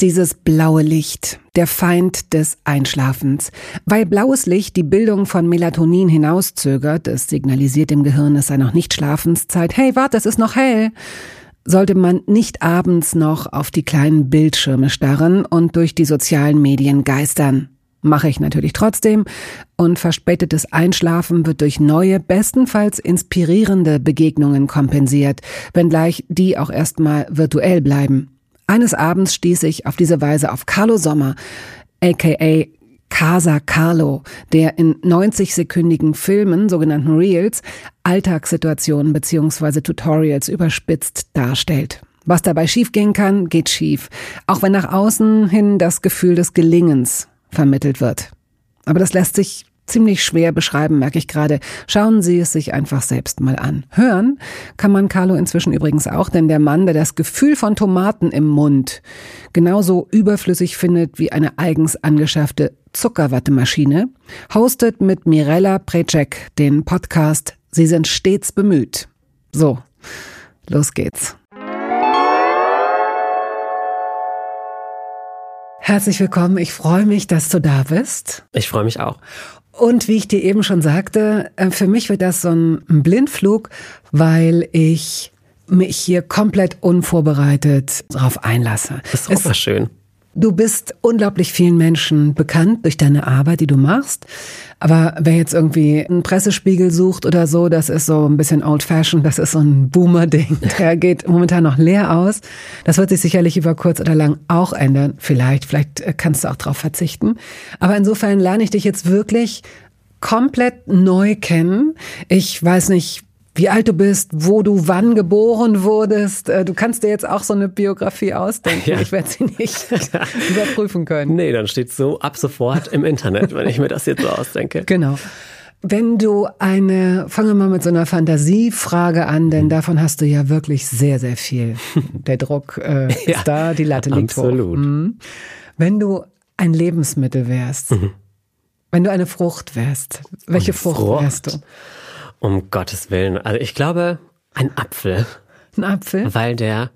Dieses blaue Licht, der Feind des Einschlafens. Weil blaues Licht die Bildung von Melatonin hinauszögert, es signalisiert dem Gehirn, es sei noch nicht Schlafenszeit. Hey, warte, es ist noch hell. Sollte man nicht abends noch auf die kleinen Bildschirme starren und durch die sozialen Medien geistern. Mache ich natürlich trotzdem und verspätetes Einschlafen wird durch neue, bestenfalls inspirierende Begegnungen kompensiert, wenngleich die auch erstmal virtuell bleiben. Eines Abends stieß ich auf diese Weise auf Carlo Sommer, aka Casa Carlo, der in 90-sekündigen Filmen, sogenannten Reels, Alltagssituationen bzw. Tutorials überspitzt darstellt. Was dabei schiefgehen kann, geht schief, auch wenn nach außen hin das Gefühl des Gelingens vermittelt wird. Aber das lässt sich ziemlich schwer beschreiben, merke ich gerade. Schauen Sie es sich einfach selbst mal an. Hören kann man Carlo inzwischen übrigens auch, denn der Mann, der das Gefühl von Tomaten im Mund genauso überflüssig findet wie eine eigens angeschaffte Zuckerwattemaschine, hostet mit Mirella Precek den Podcast Sie sind stets bemüht. So, los geht's. Herzlich willkommen. Ich freue mich, dass du da bist. Ich freue mich auch. Und wie ich dir eben schon sagte, äh, für mich wird das so ein Blindflug, weil ich mich hier komplett unvorbereitet darauf einlasse. Das ist auch es, schön. Du bist unglaublich vielen Menschen bekannt durch deine Arbeit, die du machst. Aber wer jetzt irgendwie einen Pressespiegel sucht oder so, das ist so ein bisschen old-fashioned, das ist so ein Boomer-Ding. Der geht momentan noch leer aus. Das wird sich sicherlich über kurz oder lang auch ändern. Vielleicht, vielleicht äh, kannst du auch drauf verzichten. Aber insofern lerne ich dich jetzt wirklich komplett neu kennen. Ich weiß nicht, wie alt du bist, wo du wann geboren wurdest. Äh, du kannst dir jetzt auch so eine Biografie ausdenken. Ja. Ich werde sie nicht überprüfen können. Nee, dann steht so ab sofort im Internet, wenn ich mir das jetzt so ausdenke. Genau. Wenn du eine, fangen wir mal mit so einer Fantasiefrage an, denn mhm. davon hast du ja wirklich sehr, sehr viel. Der Druck äh, ist ja, da, die Latte liegt absolut. hoch. Mhm. Wenn du ein Lebensmittel wärst, mhm. wenn du eine Frucht wärst, welche Frucht, Frucht wärst du? Um Gottes Willen. Also ich glaube, ein Apfel. Ein Apfel? Weil der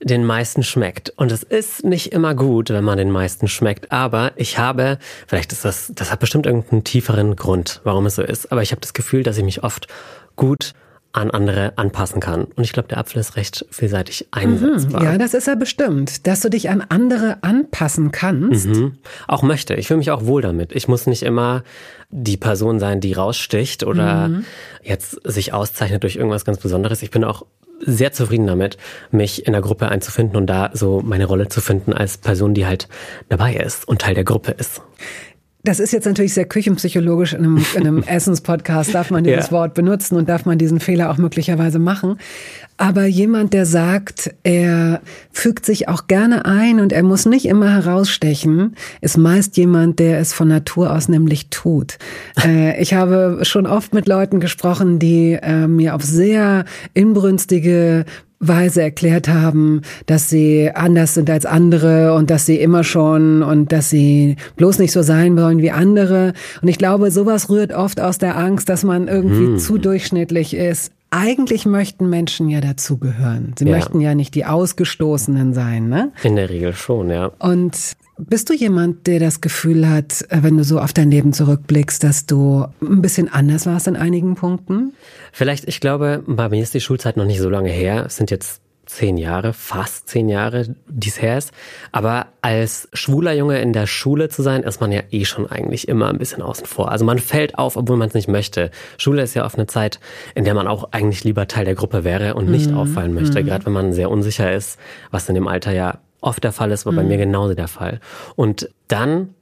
den meisten schmeckt. Und es ist nicht immer gut, wenn man den meisten schmeckt. Aber ich habe, vielleicht ist das, das hat bestimmt irgendeinen tieferen Grund, warum es so ist. Aber ich habe das Gefühl, dass ich mich oft gut an andere anpassen kann. Und ich glaube, der Apfel ist recht vielseitig einsetzbar. Mhm, ja, das ist er bestimmt, dass du dich an andere anpassen kannst. Mhm. Auch möchte. Ich fühle mich auch wohl damit. Ich muss nicht immer die Person sein, die raussticht oder mhm. jetzt sich auszeichnet durch irgendwas ganz Besonderes. Ich bin auch sehr zufrieden damit, mich in der Gruppe einzufinden und da so meine Rolle zu finden als Person, die halt dabei ist und Teil der Gruppe ist. Das ist jetzt natürlich sehr küchenpsychologisch. In einem, in einem Essenspodcast darf man dieses ja. Wort benutzen und darf man diesen Fehler auch möglicherweise machen. Aber jemand, der sagt, er fügt sich auch gerne ein und er muss nicht immer herausstechen, ist meist jemand, der es von Natur aus nämlich tut. Äh, ich habe schon oft mit Leuten gesprochen, die äh, mir auf sehr inbrünstige Weise erklärt haben, dass sie anders sind als andere und dass sie immer schon und dass sie bloß nicht so sein wollen wie andere. Und ich glaube, sowas rührt oft aus der Angst, dass man irgendwie hm. zu durchschnittlich ist. Eigentlich möchten Menschen ja dazugehören. Sie ja. möchten ja nicht die Ausgestoßenen sein, ne? In der Regel schon, ja. Und bist du jemand, der das Gefühl hat, äh, wenn du so auf dein Leben zurückblickst, dass du ein bisschen anders warst in einigen Punkten? Vielleicht, ich glaube, bei mir ist die Schulzeit noch nicht so lange her. Es sind jetzt zehn Jahre, fast zehn Jahre, die es her ist. Aber als schwuler Junge in der Schule zu sein, ist man ja eh schon eigentlich immer ein bisschen außen vor. Also man fällt auf, obwohl man es nicht möchte. Schule ist ja oft eine Zeit, in der man auch eigentlich lieber Teil der Gruppe wäre und nicht mhm. auffallen möchte. Mhm. Gerade wenn man sehr unsicher ist, was in dem Alter ja oft der Fall ist, war mhm. bei mir genauso der Fall. Und dann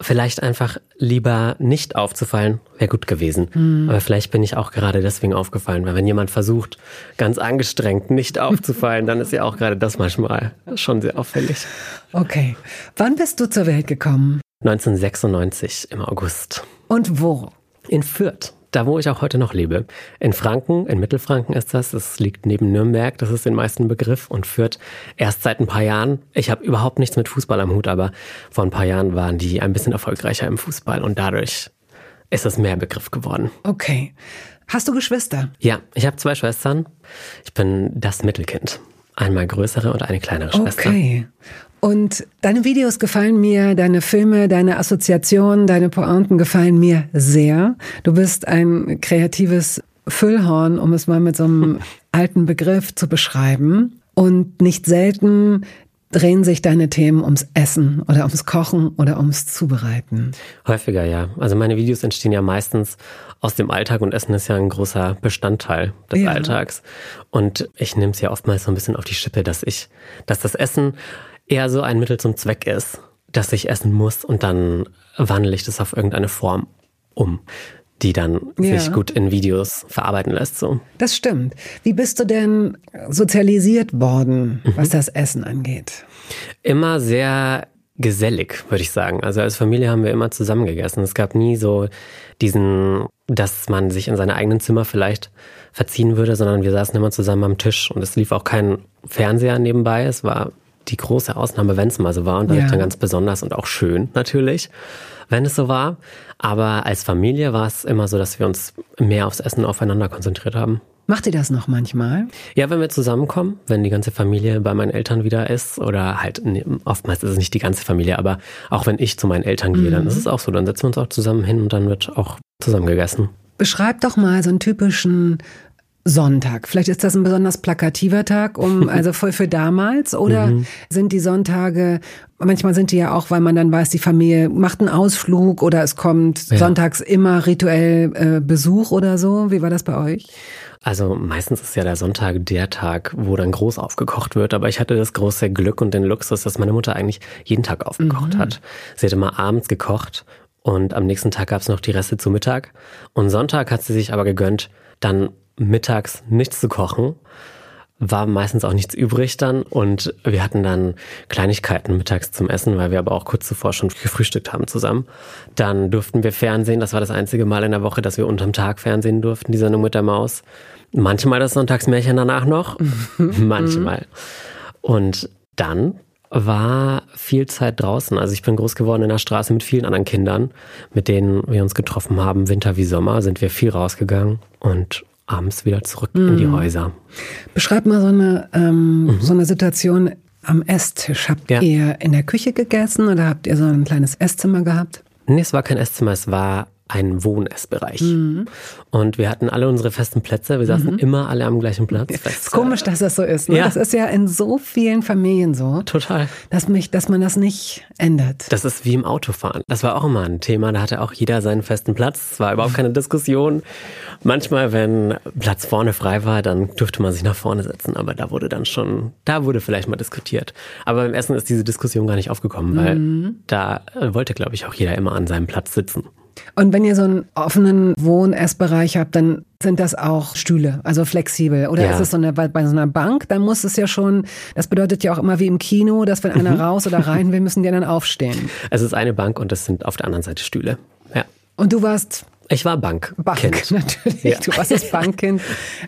vielleicht einfach lieber nicht aufzufallen, wäre gut gewesen. Mhm. Aber vielleicht bin ich auch gerade deswegen aufgefallen, weil wenn jemand versucht, ganz angestrengt nicht aufzufallen, dann ist ja auch gerade das manchmal schon sehr auffällig. Okay. Wann bist du zur Welt gekommen? 1996 im August. Und wo? In Fürth da wo ich auch heute noch lebe. In Franken, in Mittelfranken ist das. Das liegt neben Nürnberg, das ist den meisten Begriff und führt erst seit ein paar Jahren. Ich habe überhaupt nichts mit Fußball am Hut, aber vor ein paar Jahren waren die ein bisschen erfolgreicher im Fußball und dadurch ist es mehr Begriff geworden. Okay. Hast du Geschwister? Ja, ich habe zwei Schwestern. Ich bin das Mittelkind. Einmal größere und eine kleinere Schwester. Okay. Und deine Videos gefallen mir, deine Filme, deine Assoziationen, deine Pointen gefallen mir sehr. Du bist ein kreatives Füllhorn, um es mal mit so einem alten Begriff zu beschreiben. Und nicht selten drehen sich deine Themen ums Essen oder ums Kochen oder ums Zubereiten? Häufiger, ja. Also meine Videos entstehen ja meistens aus dem Alltag und Essen ist ja ein großer Bestandteil des ja. Alltags. Und ich nehme es ja oftmals so ein bisschen auf die Schippe, dass ich, dass das Essen eher so ein Mittel zum Zweck ist, dass ich essen muss und dann wandle ich das auf irgendeine Form um die dann ja. sich gut in Videos verarbeiten lässt. So. Das stimmt. Wie bist du denn sozialisiert worden, mhm. was das Essen angeht? Immer sehr gesellig, würde ich sagen. Also als Familie haben wir immer zusammen gegessen. Es gab nie so diesen, dass man sich in seine eigenen Zimmer vielleicht verziehen würde, sondern wir saßen immer zusammen am Tisch und es lief auch kein Fernseher nebenbei. Es war die große Ausnahme, wenn es mal so war und dadurch ja. dann ganz besonders und auch schön natürlich, wenn es so war. Aber als Familie war es immer so, dass wir uns mehr aufs Essen aufeinander konzentriert haben. Macht ihr das noch manchmal? Ja, wenn wir zusammenkommen, wenn die ganze Familie bei meinen Eltern wieder ist oder halt, oftmals ist es nicht die ganze Familie, aber auch wenn ich zu meinen Eltern gehe, mhm. dann ist es auch so, dann setzen wir uns auch zusammen hin und dann wird auch zusammen gegessen. Beschreib doch mal so einen typischen Sonntag. Vielleicht ist das ein besonders plakativer Tag, um also voll für damals. Oder mhm. sind die Sonntage, manchmal sind die ja auch, weil man dann weiß, die Familie macht einen Ausflug oder es kommt ja. sonntags immer rituell äh, Besuch oder so. Wie war das bei euch? Also meistens ist ja der Sonntag der Tag, wo dann groß aufgekocht wird. Aber ich hatte das große Glück und den Luxus, dass meine Mutter eigentlich jeden Tag aufgekocht mhm. hat. Sie hat immer abends gekocht und am nächsten Tag gab es noch die Reste zu Mittag. Und Sonntag hat sie sich aber gegönnt, dann mittags nichts zu kochen, war meistens auch nichts übrig dann und wir hatten dann Kleinigkeiten mittags zum Essen, weil wir aber auch kurz zuvor schon gefrühstückt haben zusammen. Dann durften wir Fernsehen, das war das einzige Mal in der Woche, dass wir unterm Tag Fernsehen durften, die Sendung mit der Maus. Manchmal das Sonntagsmärchen danach noch, manchmal. Und dann war viel Zeit draußen. Also ich bin groß geworden in der Straße mit vielen anderen Kindern, mit denen wir uns getroffen haben. Winter wie Sommer sind wir viel rausgegangen und abends wieder zurück mhm. in die mhm. Häuser. Beschreib mal so eine, ähm, mhm. so eine Situation am Esstisch. Habt ja. ihr in der Küche gegessen oder habt ihr so ein kleines Esszimmer gehabt? Nee, es war kein Esszimmer, es war ein Wohnessbereich. Mhm. Und wir hatten alle unsere festen Plätze. Wir saßen mhm. immer alle am gleichen Platz. Es ist komisch, dass das so ist. Ne? Ja. Das ist ja in so vielen Familien so. Total. Dass, mich, dass man das nicht ändert. Das ist wie im Autofahren. Das war auch immer ein Thema. Da hatte auch jeder seinen festen Platz. Es war überhaupt keine Diskussion. Manchmal, wenn Platz vorne frei war, dann durfte man sich nach vorne setzen. Aber da wurde dann schon, da wurde vielleicht mal diskutiert. Aber beim Essen ist diese Diskussion gar nicht aufgekommen, weil mhm. da wollte, glaube ich, auch jeder immer an seinem Platz sitzen. Und wenn ihr so einen offenen Wohn-Essbereich habt, dann sind das auch Stühle, also flexibel. Oder ja. ist es so eine, bei, bei, so einer Bank, dann muss es ja schon, das bedeutet ja auch immer wie im Kino, dass wenn einer mhm. raus oder rein will, müssen die dann aufstehen. Es ist eine Bank und das sind auf der anderen Seite Stühle. Ja. Und du warst ich war Bank. Bank, natürlich. Ja. Du warst das Bankkind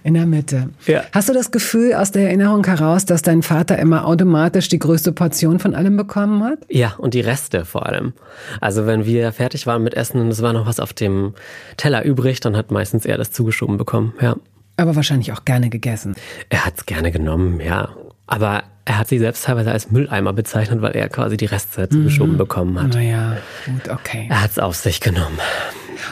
in der Mitte. Ja. Hast du das Gefühl aus der Erinnerung heraus, dass dein Vater immer automatisch die größte Portion von allem bekommen hat? Ja, und die Reste vor allem. Also wenn wir fertig waren mit Essen und es war noch was auf dem Teller übrig, dann hat meistens er das zugeschoben bekommen, ja. Aber wahrscheinlich auch gerne gegessen. Er hat es gerne genommen, ja. Aber er hat sich selbst teilweise als Mülleimer bezeichnet, weil er quasi die Reste zugeschoben mhm. bekommen hat. Naja, gut, okay. Er hat es auf sich genommen.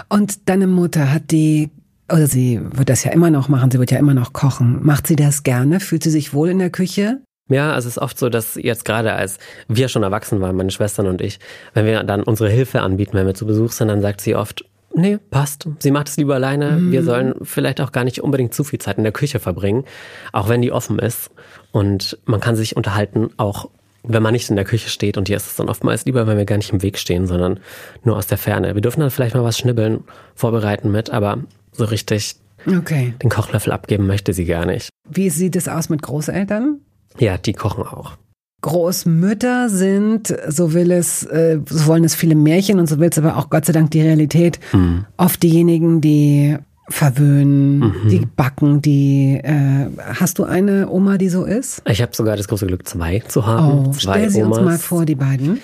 Und deine Mutter hat die, oder sie wird das ja immer noch machen, sie wird ja immer noch kochen. Macht sie das gerne? Fühlt sie sich wohl in der Küche? Ja, also es ist oft so, dass jetzt gerade als wir schon erwachsen waren, meine Schwestern und ich, wenn wir dann unsere Hilfe anbieten, wenn wir zu Besuch sind, dann sagt sie oft, nee, passt. Sie macht es lieber alleine. Mhm. Wir sollen vielleicht auch gar nicht unbedingt zu viel Zeit in der Küche verbringen, auch wenn die offen ist. Und man kann sich unterhalten, auch wenn man nicht in der Küche steht und hier ist es dann oftmals lieber, wenn wir gar nicht im Weg stehen, sondern nur aus der Ferne. Wir dürfen dann vielleicht mal was schnibbeln, vorbereiten mit, aber so richtig okay. den Kochlöffel abgeben möchte sie gar nicht. Wie sieht es aus mit Großeltern? Ja, die kochen auch. Großmütter sind, so will es, äh, so wollen es viele Märchen und so will es aber auch Gott sei Dank die Realität, hm. oft diejenigen, die verwöhnen, mhm. die backen, die. Äh, hast du eine Oma, die so ist? Ich habe sogar das große Glück, zwei zu haben. Oh, zwei stell sie Omas. uns mal vor, die beiden.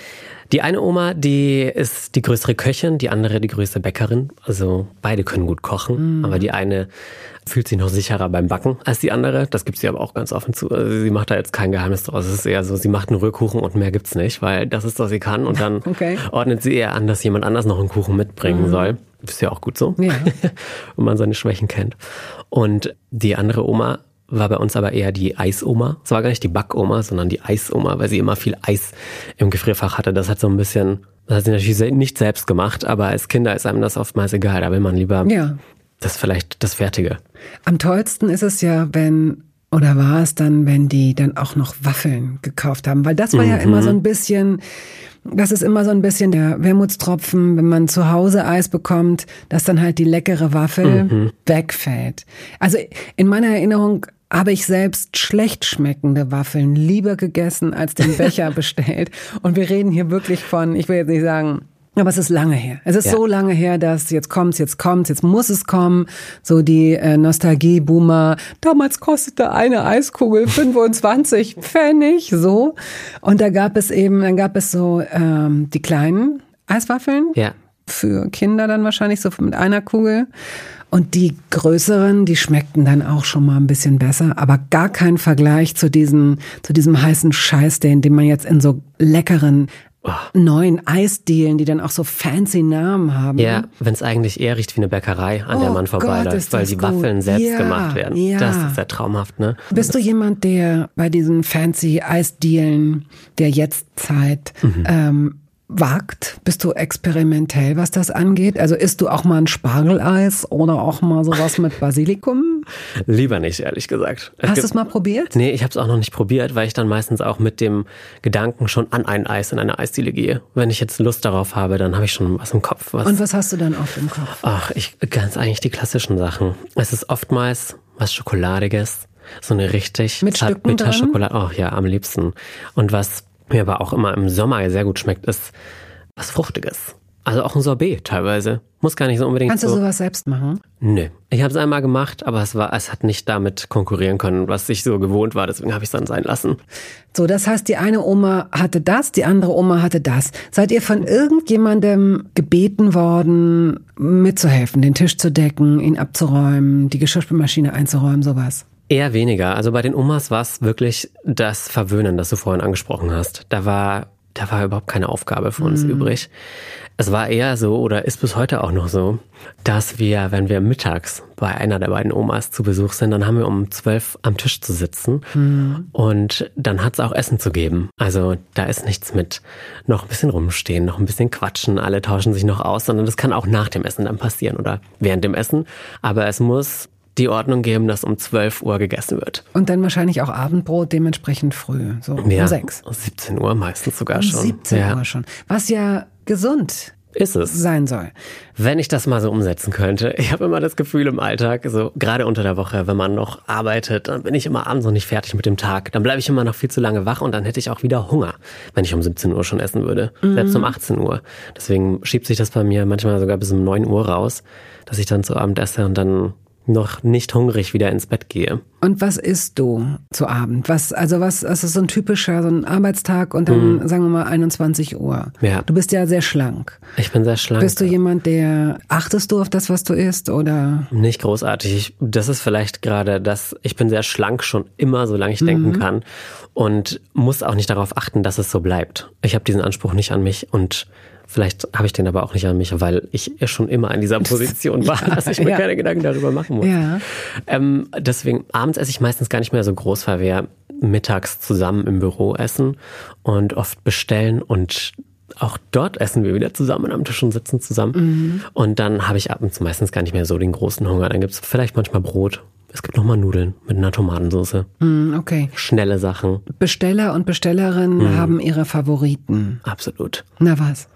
Die eine Oma, die ist die größere Köchin, die andere die größte Bäckerin. Also beide können gut kochen, mhm. aber die eine fühlt sich noch sicherer beim Backen als die andere. Das gibt sie aber auch ganz offen zu. Also sie macht da jetzt kein Geheimnis draus. Es ist eher so, sie macht einen Rührkuchen und mehr gibt's nicht, weil das ist, was sie kann. Und dann okay. ordnet sie eher an, dass jemand anders noch einen Kuchen mitbringen mhm. soll. Ist ja auch gut so, ja. wenn man seine Schwächen kennt. Und die andere Oma war bei uns aber eher die Eisoma. Es war gar nicht die Backoma, sondern die Eisoma, weil sie immer viel Eis im Gefrierfach hatte. Das hat so ein bisschen, das hat sie natürlich nicht selbst gemacht, aber als Kinder ist einem das oftmals egal. Da will man lieber ja. das vielleicht das Fertige. Am tollsten ist es ja, wenn oder war es dann, wenn die dann auch noch Waffeln gekauft haben? Weil das war mhm. ja immer so ein bisschen, das ist immer so ein bisschen der Wermutstropfen, wenn man zu Hause Eis bekommt, dass dann halt die leckere Waffel mhm. wegfällt. Also in meiner Erinnerung habe ich selbst schlecht schmeckende Waffeln lieber gegessen als den Becher bestellt. Und wir reden hier wirklich von, ich will jetzt nicht sagen, aber es ist lange her. Es ist ja. so lange her, dass jetzt kommt's, jetzt kommt's, jetzt muss es kommen. So die äh, Nostalgie-Boomer. Damals kostete eine Eiskugel 25 Pfennig, so. Und da gab es eben, dann gab es so ähm, die kleinen Eiswaffeln. Ja. Für Kinder dann wahrscheinlich so mit einer Kugel. Und die größeren, die schmeckten dann auch schon mal ein bisschen besser, aber gar kein Vergleich zu diesen, zu diesem heißen Scheiß, den, den man jetzt in so leckeren oh. neuen Eisdielen, die dann auch so fancy Namen haben. Ja, wenn es eigentlich eher riecht wie eine Bäckerei, an oh der man vorbeiläuft, weil die gut. Waffeln selbst ja, gemacht werden. Ja. Das ist ja traumhaft, ne? Bist du jemand, der bei diesen fancy Eisdielen der Jetztzeit mhm. ähm, wagt? Bist du experimentell, was das angeht? Also isst du auch mal ein Spargeleis oder auch mal sowas mit Basilikum? Lieber nicht, ehrlich gesagt. Es Hast du es mal probiert? Nee, ich habe es auch noch nicht probiert, weil ich dann meistens auch mit dem Gedanken schon an ein Eis in eine Eisdiele gehe. Wenn ich jetzt Lust darauf habe, dann habe ich schon was im Kopf. Was Und was hast du dann oft im Kopf? Ach, ich ganz eigentlich die klassischen Sachen. Es ist oftmals was Schokoladiges. So eine richtig mit Stücken Schokolade. Oh ja, am liebsten. Und was mir aber auch immer im Sommer sehr gut schmeckt, ist was Fruchtiges. Also auch ein Sorbet teilweise. Muss gar nicht so unbedingt. Kannst du sowas selbst machen? Nö. Ich habe es einmal gemacht, aber es war, es hat nicht damit konkurrieren können, was ich so gewohnt war. Deswegen habe ich es dann sein lassen. So, das heißt, die eine Oma hatte das, die andere Oma hatte das. Seid ihr von irgendjemandem gebeten worden, mitzuhelfen, den Tisch zu decken, ihn abzuräumen, die Geschirrspülmaschine einzuräumen, sowas? Eher weniger. Also bei den Omas war es wirklich das Verwöhnen, das du vorhin angesprochen hast. Da war, da war überhaupt keine Aufgabe für uns mhm. übrig. Es war eher so oder ist bis heute auch noch so, dass wir, wenn wir mittags bei einer der beiden Omas zu Besuch sind, dann haben wir um zwölf am Tisch zu sitzen mhm. und dann hat es auch Essen zu geben. Also da ist nichts mit noch ein bisschen rumstehen, noch ein bisschen quatschen, alle tauschen sich noch aus, sondern das kann auch nach dem Essen dann passieren oder während dem Essen. Aber es muss die Ordnung geben, dass um 12 Uhr gegessen wird. Und dann wahrscheinlich auch Abendbrot dementsprechend früh, so ja, um 6. 17 Uhr meistens sogar um schon. 17 ja. Uhr schon. Was ja gesund ist es. sein soll. Wenn ich das mal so umsetzen könnte. Ich habe immer das Gefühl im Alltag, so gerade unter der Woche, wenn man noch arbeitet, dann bin ich immer abends noch nicht fertig mit dem Tag. Dann bleibe ich immer noch viel zu lange wach und dann hätte ich auch wieder Hunger, wenn ich um 17 Uhr schon essen würde. Mhm. Selbst um 18 Uhr. Deswegen schiebt sich das bei mir manchmal sogar bis um 9 Uhr raus, dass ich dann zu Abend esse und dann noch nicht hungrig wieder ins Bett gehe. Und was isst du zu Abend? Was, also was, was ist so ein typischer, so ein Arbeitstag und dann mhm. sagen wir mal 21 Uhr. Ja. Du bist ja sehr schlank. Ich bin sehr schlank. Bist du jemand, der, achtest du auf das, was du isst oder? Nicht großartig. Ich, das ist vielleicht gerade das, ich bin sehr schlank schon immer, solange ich mhm. denken kann und muss auch nicht darauf achten, dass es so bleibt. Ich habe diesen Anspruch nicht an mich und Vielleicht habe ich den aber auch nicht an mich, weil ich schon immer in dieser Position war, dass ich mir ja. keine Gedanken darüber machen muss. Ja. Ähm, deswegen, abends esse ich meistens gar nicht mehr so groß, weil wir mittags zusammen im Büro essen und oft bestellen und auch dort essen wir wieder zusammen am Tisch und sitzen zusammen. Mhm. Und dann habe ich ab und zu meistens gar nicht mehr so den großen Hunger. Dann gibt es vielleicht manchmal Brot Es gibt nochmal Nudeln mit einer Tomatensauce. Mm, okay. Schnelle Sachen. Besteller und Bestellerinnen Mhm. haben ihre Favoriten. Absolut. Na was?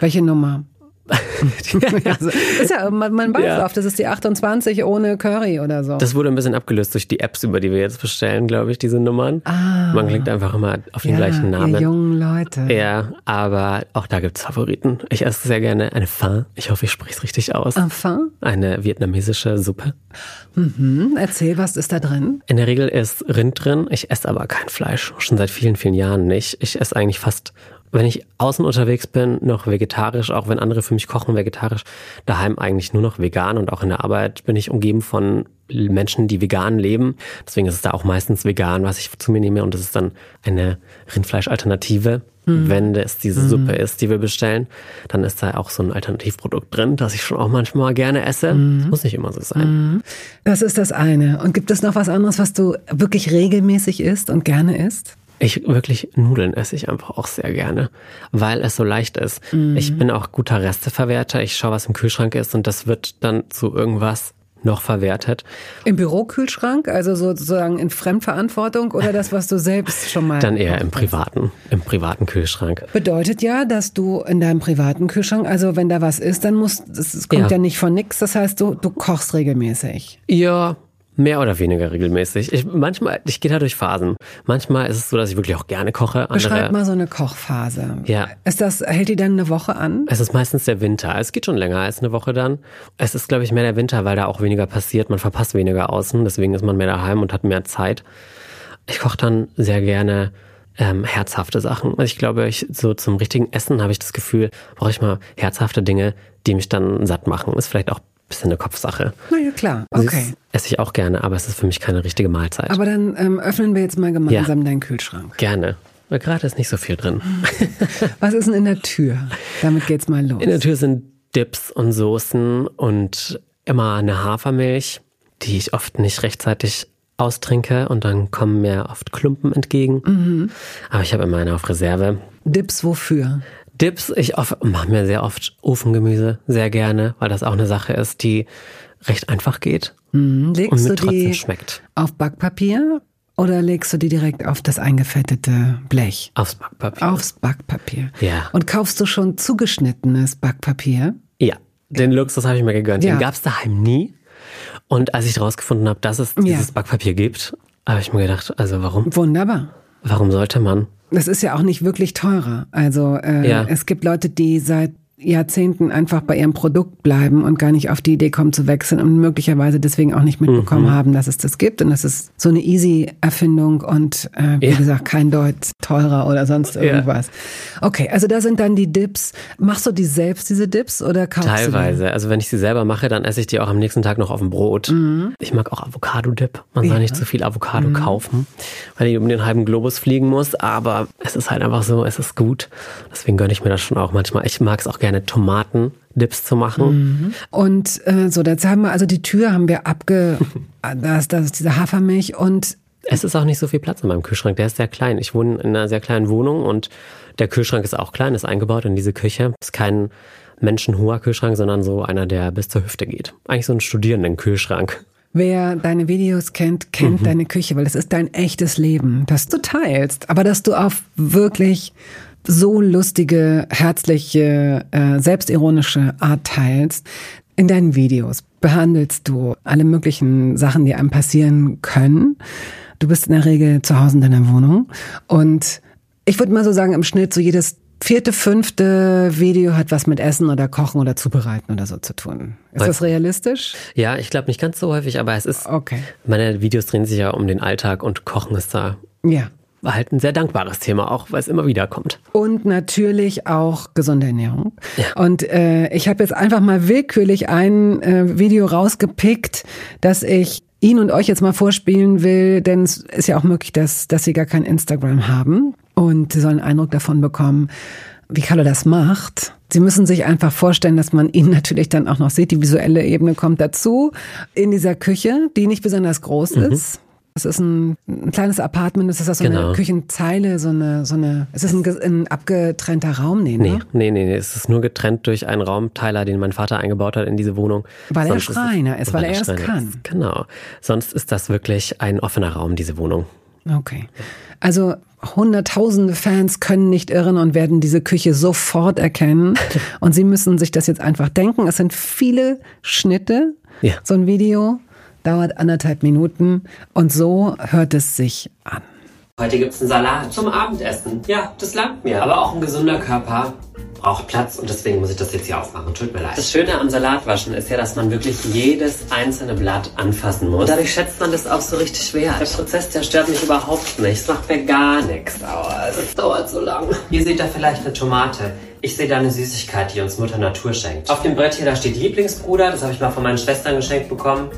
Welche Nummer? also, ist ja, man, man weiß Ja. das ist die 28 ohne Curry oder so. Das wurde ein bisschen abgelöst durch die Apps, über die wir jetzt bestellen, glaube ich, diese Nummern. Ah. Man klickt einfach immer auf den ja, gleichen Ihr Namen. jungen Leute. Ja, aber auch da gibt's Favoriten. Ich esse sehr gerne eine Pho. Ich hoffe, ich spreche es richtig aus. Enfin, Eine vietnamesische Suppe. hm, erzähl, was ist da drin? In der Regel ist Rind drin. Ich esse aber kein Fleisch. Schon seit vielen, vielen Jahren nicht. Ich esse eigentlich fast, wenn ich außen unterwegs bin, noch vegetarisch, auch wenn andere für mich kochen vegetarisch. Daheim eigentlich nur noch vegan und auch in der Arbeit bin ich umgeben von Menschen, die vegan leben. Deswegen ist es da auch meistens vegan, was ich zu mir nehme und das ist dann eine Rindfleischalternative. Wenn es diese Suppe ist, die wir bestellen, dann ist da auch so ein Alternativprodukt drin, das ich schon auch manchmal gerne esse. Das muss nicht immer so sein. Das ist das eine. Und gibt es noch was anderes, was du wirklich regelmäßig isst und gerne isst? Ich wirklich Nudeln esse ich einfach auch sehr gerne, weil es so leicht ist. Ich bin auch guter Resteverwerter. Ich schaue, was im Kühlschrank ist und das wird dann zu irgendwas noch verwertet. Im Bürokühlschrank, also sozusagen in Fremdverantwortung oder das, was du selbst schon mal. Dann eher im privaten, im privaten Kühlschrank. Bedeutet ja, dass du in deinem privaten Kühlschrank, also wenn da was ist, dann muss, es kommt ja. Ja. nicht von nix. Das heißt, du, du kochst regelmäßig. Ja, mehr oder weniger regelmäßig. Ich, manchmal, ich gehe da durch Phasen. Manchmal ist es so, dass ich wirklich auch gerne koche. Beschreib Andere, mal so eine Kochphase. Ja. Ist das, hält die dann eine Woche an? es ist meistens der Winter. Es geht schon länger als eine Woche dann. Es ist, glaube ich, mehr der Winter, weil da auch weniger passiert. Man verpasst weniger außen. Deswegen ist man mehr daheim und hat mehr Zeit. Ich koche dann sehr gerne ähm, herzhafte Sachen. Also ich glaube, ich, so zum richtigen Essen habe ich das Gefühl, brauche ich mal herzhafte Dinge, die mich dann satt machen. Ist vielleicht auch bisschen eine Kopfsache. Na ja, klar. Das Okay. esse ich auch gerne, aber es ist für mich keine richtige Mahlzeit. Aber dann ähm, öffnen wir jetzt mal gemeinsam deinen Kühlschrank. gerne. Weil gerade ist nicht so viel drin. Was ist denn in der Tür? Damit geht's mal los. In der Tür sind Dips und Soßen und immer eine Hafermilch, die ich oft nicht rechtzeitig austrinke und dann kommen mir oft Klumpen entgegen. Aber ich habe immer eine auf Reserve. Dips wofür? Dips, ich mache mir sehr oft Ofengemüse, sehr gerne, weil das auch eine Sache ist, die recht einfach geht Hm, Legst und du mir trotzdem die schmeckt. auf Backpapier oder legst du die direkt auf das eingefettete Blech? Aufs Backpapier. Aufs Backpapier. Ja. Und kaufst du schon zugeschnittenes Backpapier? Ja, den Luxus habe ich mir gegönnt. Ja. Den gab's daheim nie. Und als ich rausgefunden habe, dass es dieses Ja. Backpapier gibt, habe ich mir gedacht, also warum, Wunderbar. warum sollte man? Das ist ja auch nicht wirklich teurer. Also äh, Ja. es gibt Leute, die seit Jahrzehnten einfach bei ihrem Produkt bleiben und gar nicht auf die Idee kommen zu wechseln und möglicherweise deswegen auch nicht mitbekommen Mhm. haben, dass es das gibt. Und das ist so eine easy Erfindung und äh, wie Ja. gesagt, kein Deut teurer oder sonst Ja. irgendwas. Okay, also da sind dann die Dips. Machst du die selbst, diese Dips, oder kaufst du die? Teilweise. Also wenn ich sie selber mache, dann esse ich die auch am nächsten Tag noch auf dem Brot. Mhm. Ich mag auch Avocado-Dip. Man soll nicht zu viel Avocado kaufen, weil die um den halben Globus fliegen muss. Aber es ist halt einfach so, es ist gut. Deswegen gönne ich mir das schon auch manchmal. Ich mag es auch gerne, Tomaten-Dips zu machen. Und äh, so, jetzt haben wir also die Tür haben wir abge, das, das ist diese Hafermilch und Es ist auch nicht so viel Platz in meinem Kühlschrank. Der ist sehr klein. Ich wohne in einer sehr kleinen Wohnung und der Kühlschrank ist auch klein, ist eingebaut in diese Küche. Ist kein menschenhoher Kühlschrank, sondern so einer, der bis zur Hüfte geht. Eigentlich so ein Studierenden-Kühlschrank. Wer deine Videos kennt, kennt deine Küche, weil das ist dein echtes Leben, das du teilst, aber dass du auf wirklich so lustige, herzliche, äh, selbstironische Art teilst. In deinen Videos behandelst du alle möglichen Sachen, die einem passieren können. Du bist in der Regel zu Hause in deiner Wohnung und ich würde mal so sagen, im Schnitt so jedes vierte, fünfte Video hat was mit Essen oder Kochen oder Zubereiten oder so zu tun. Ist das realistisch? Ja, ich glaube nicht ganz so häufig, aber es ist. Okay. Meine Videos drehen sich ja um den Alltag und Kochen ist da Ja. Halt ein sehr dankbares Thema, auch weil es immer wieder kommt. Und natürlich auch gesunde Ernährung. Und äh, ich habe jetzt einfach mal willkürlich ein äh, Video rausgepickt, das ich Ihnen und euch jetzt mal vorspielen will, denn es ist ja auch möglich, dass, dass Sie gar kein Instagram haben und Sie sollen einen Eindruck davon bekommen, wie Carlo das macht. Sie müssen sich einfach vorstellen, dass man ihn natürlich dann auch noch sieht. Die visuelle Ebene kommt dazu in dieser Küche, die nicht besonders groß ist. Das ist ein, ein kleines Apartment, das ist das so Genau. eine Küchenzeile, so eine, so eine, es ist ein, ein abgetrennter Raum, nee, Nee, ne? nee, nee, nee. Es ist nur getrennt durch einen Raumteiler, den mein Vater eingebaut hat in diese Wohnung. Weil er Sonst ist es- Schreiner ist, weil er es kann. ist. Genau. Sonst ist das wirklich ein offener Raum, diese Wohnung. Okay. Also hunderttausende Fans können nicht irren und werden diese Küche sofort erkennen. Und sie müssen sich das jetzt einfach denken. Es sind viele Schnitte. Ja. So ein Video dauert anderthalb Minuten und so hört es sich an. Heute gibt's einen Salat zum Abendessen. Ja, das langt mir. Aber auch ein gesunder Körper braucht Platz und deswegen muss ich das jetzt hier aufmachen. Tut mir leid. Das Schöne am Salatwaschen ist ja, dass man wirklich jedes einzelne Blatt anfassen muss. Dadurch schätzt man das auch so richtig schwer. Der Prozess, der stört mich überhaupt nicht. Es macht mir gar nichts aus. Es dauert so lang. Ihr seht da vielleicht eine Tomate. Ich sehe da eine Süßigkeit, die uns Mutter Natur schenkt. Auf dem Brett hier, da steht Lieblingsbruder. Das habe ich mal von meinen Schwestern geschenkt bekommen.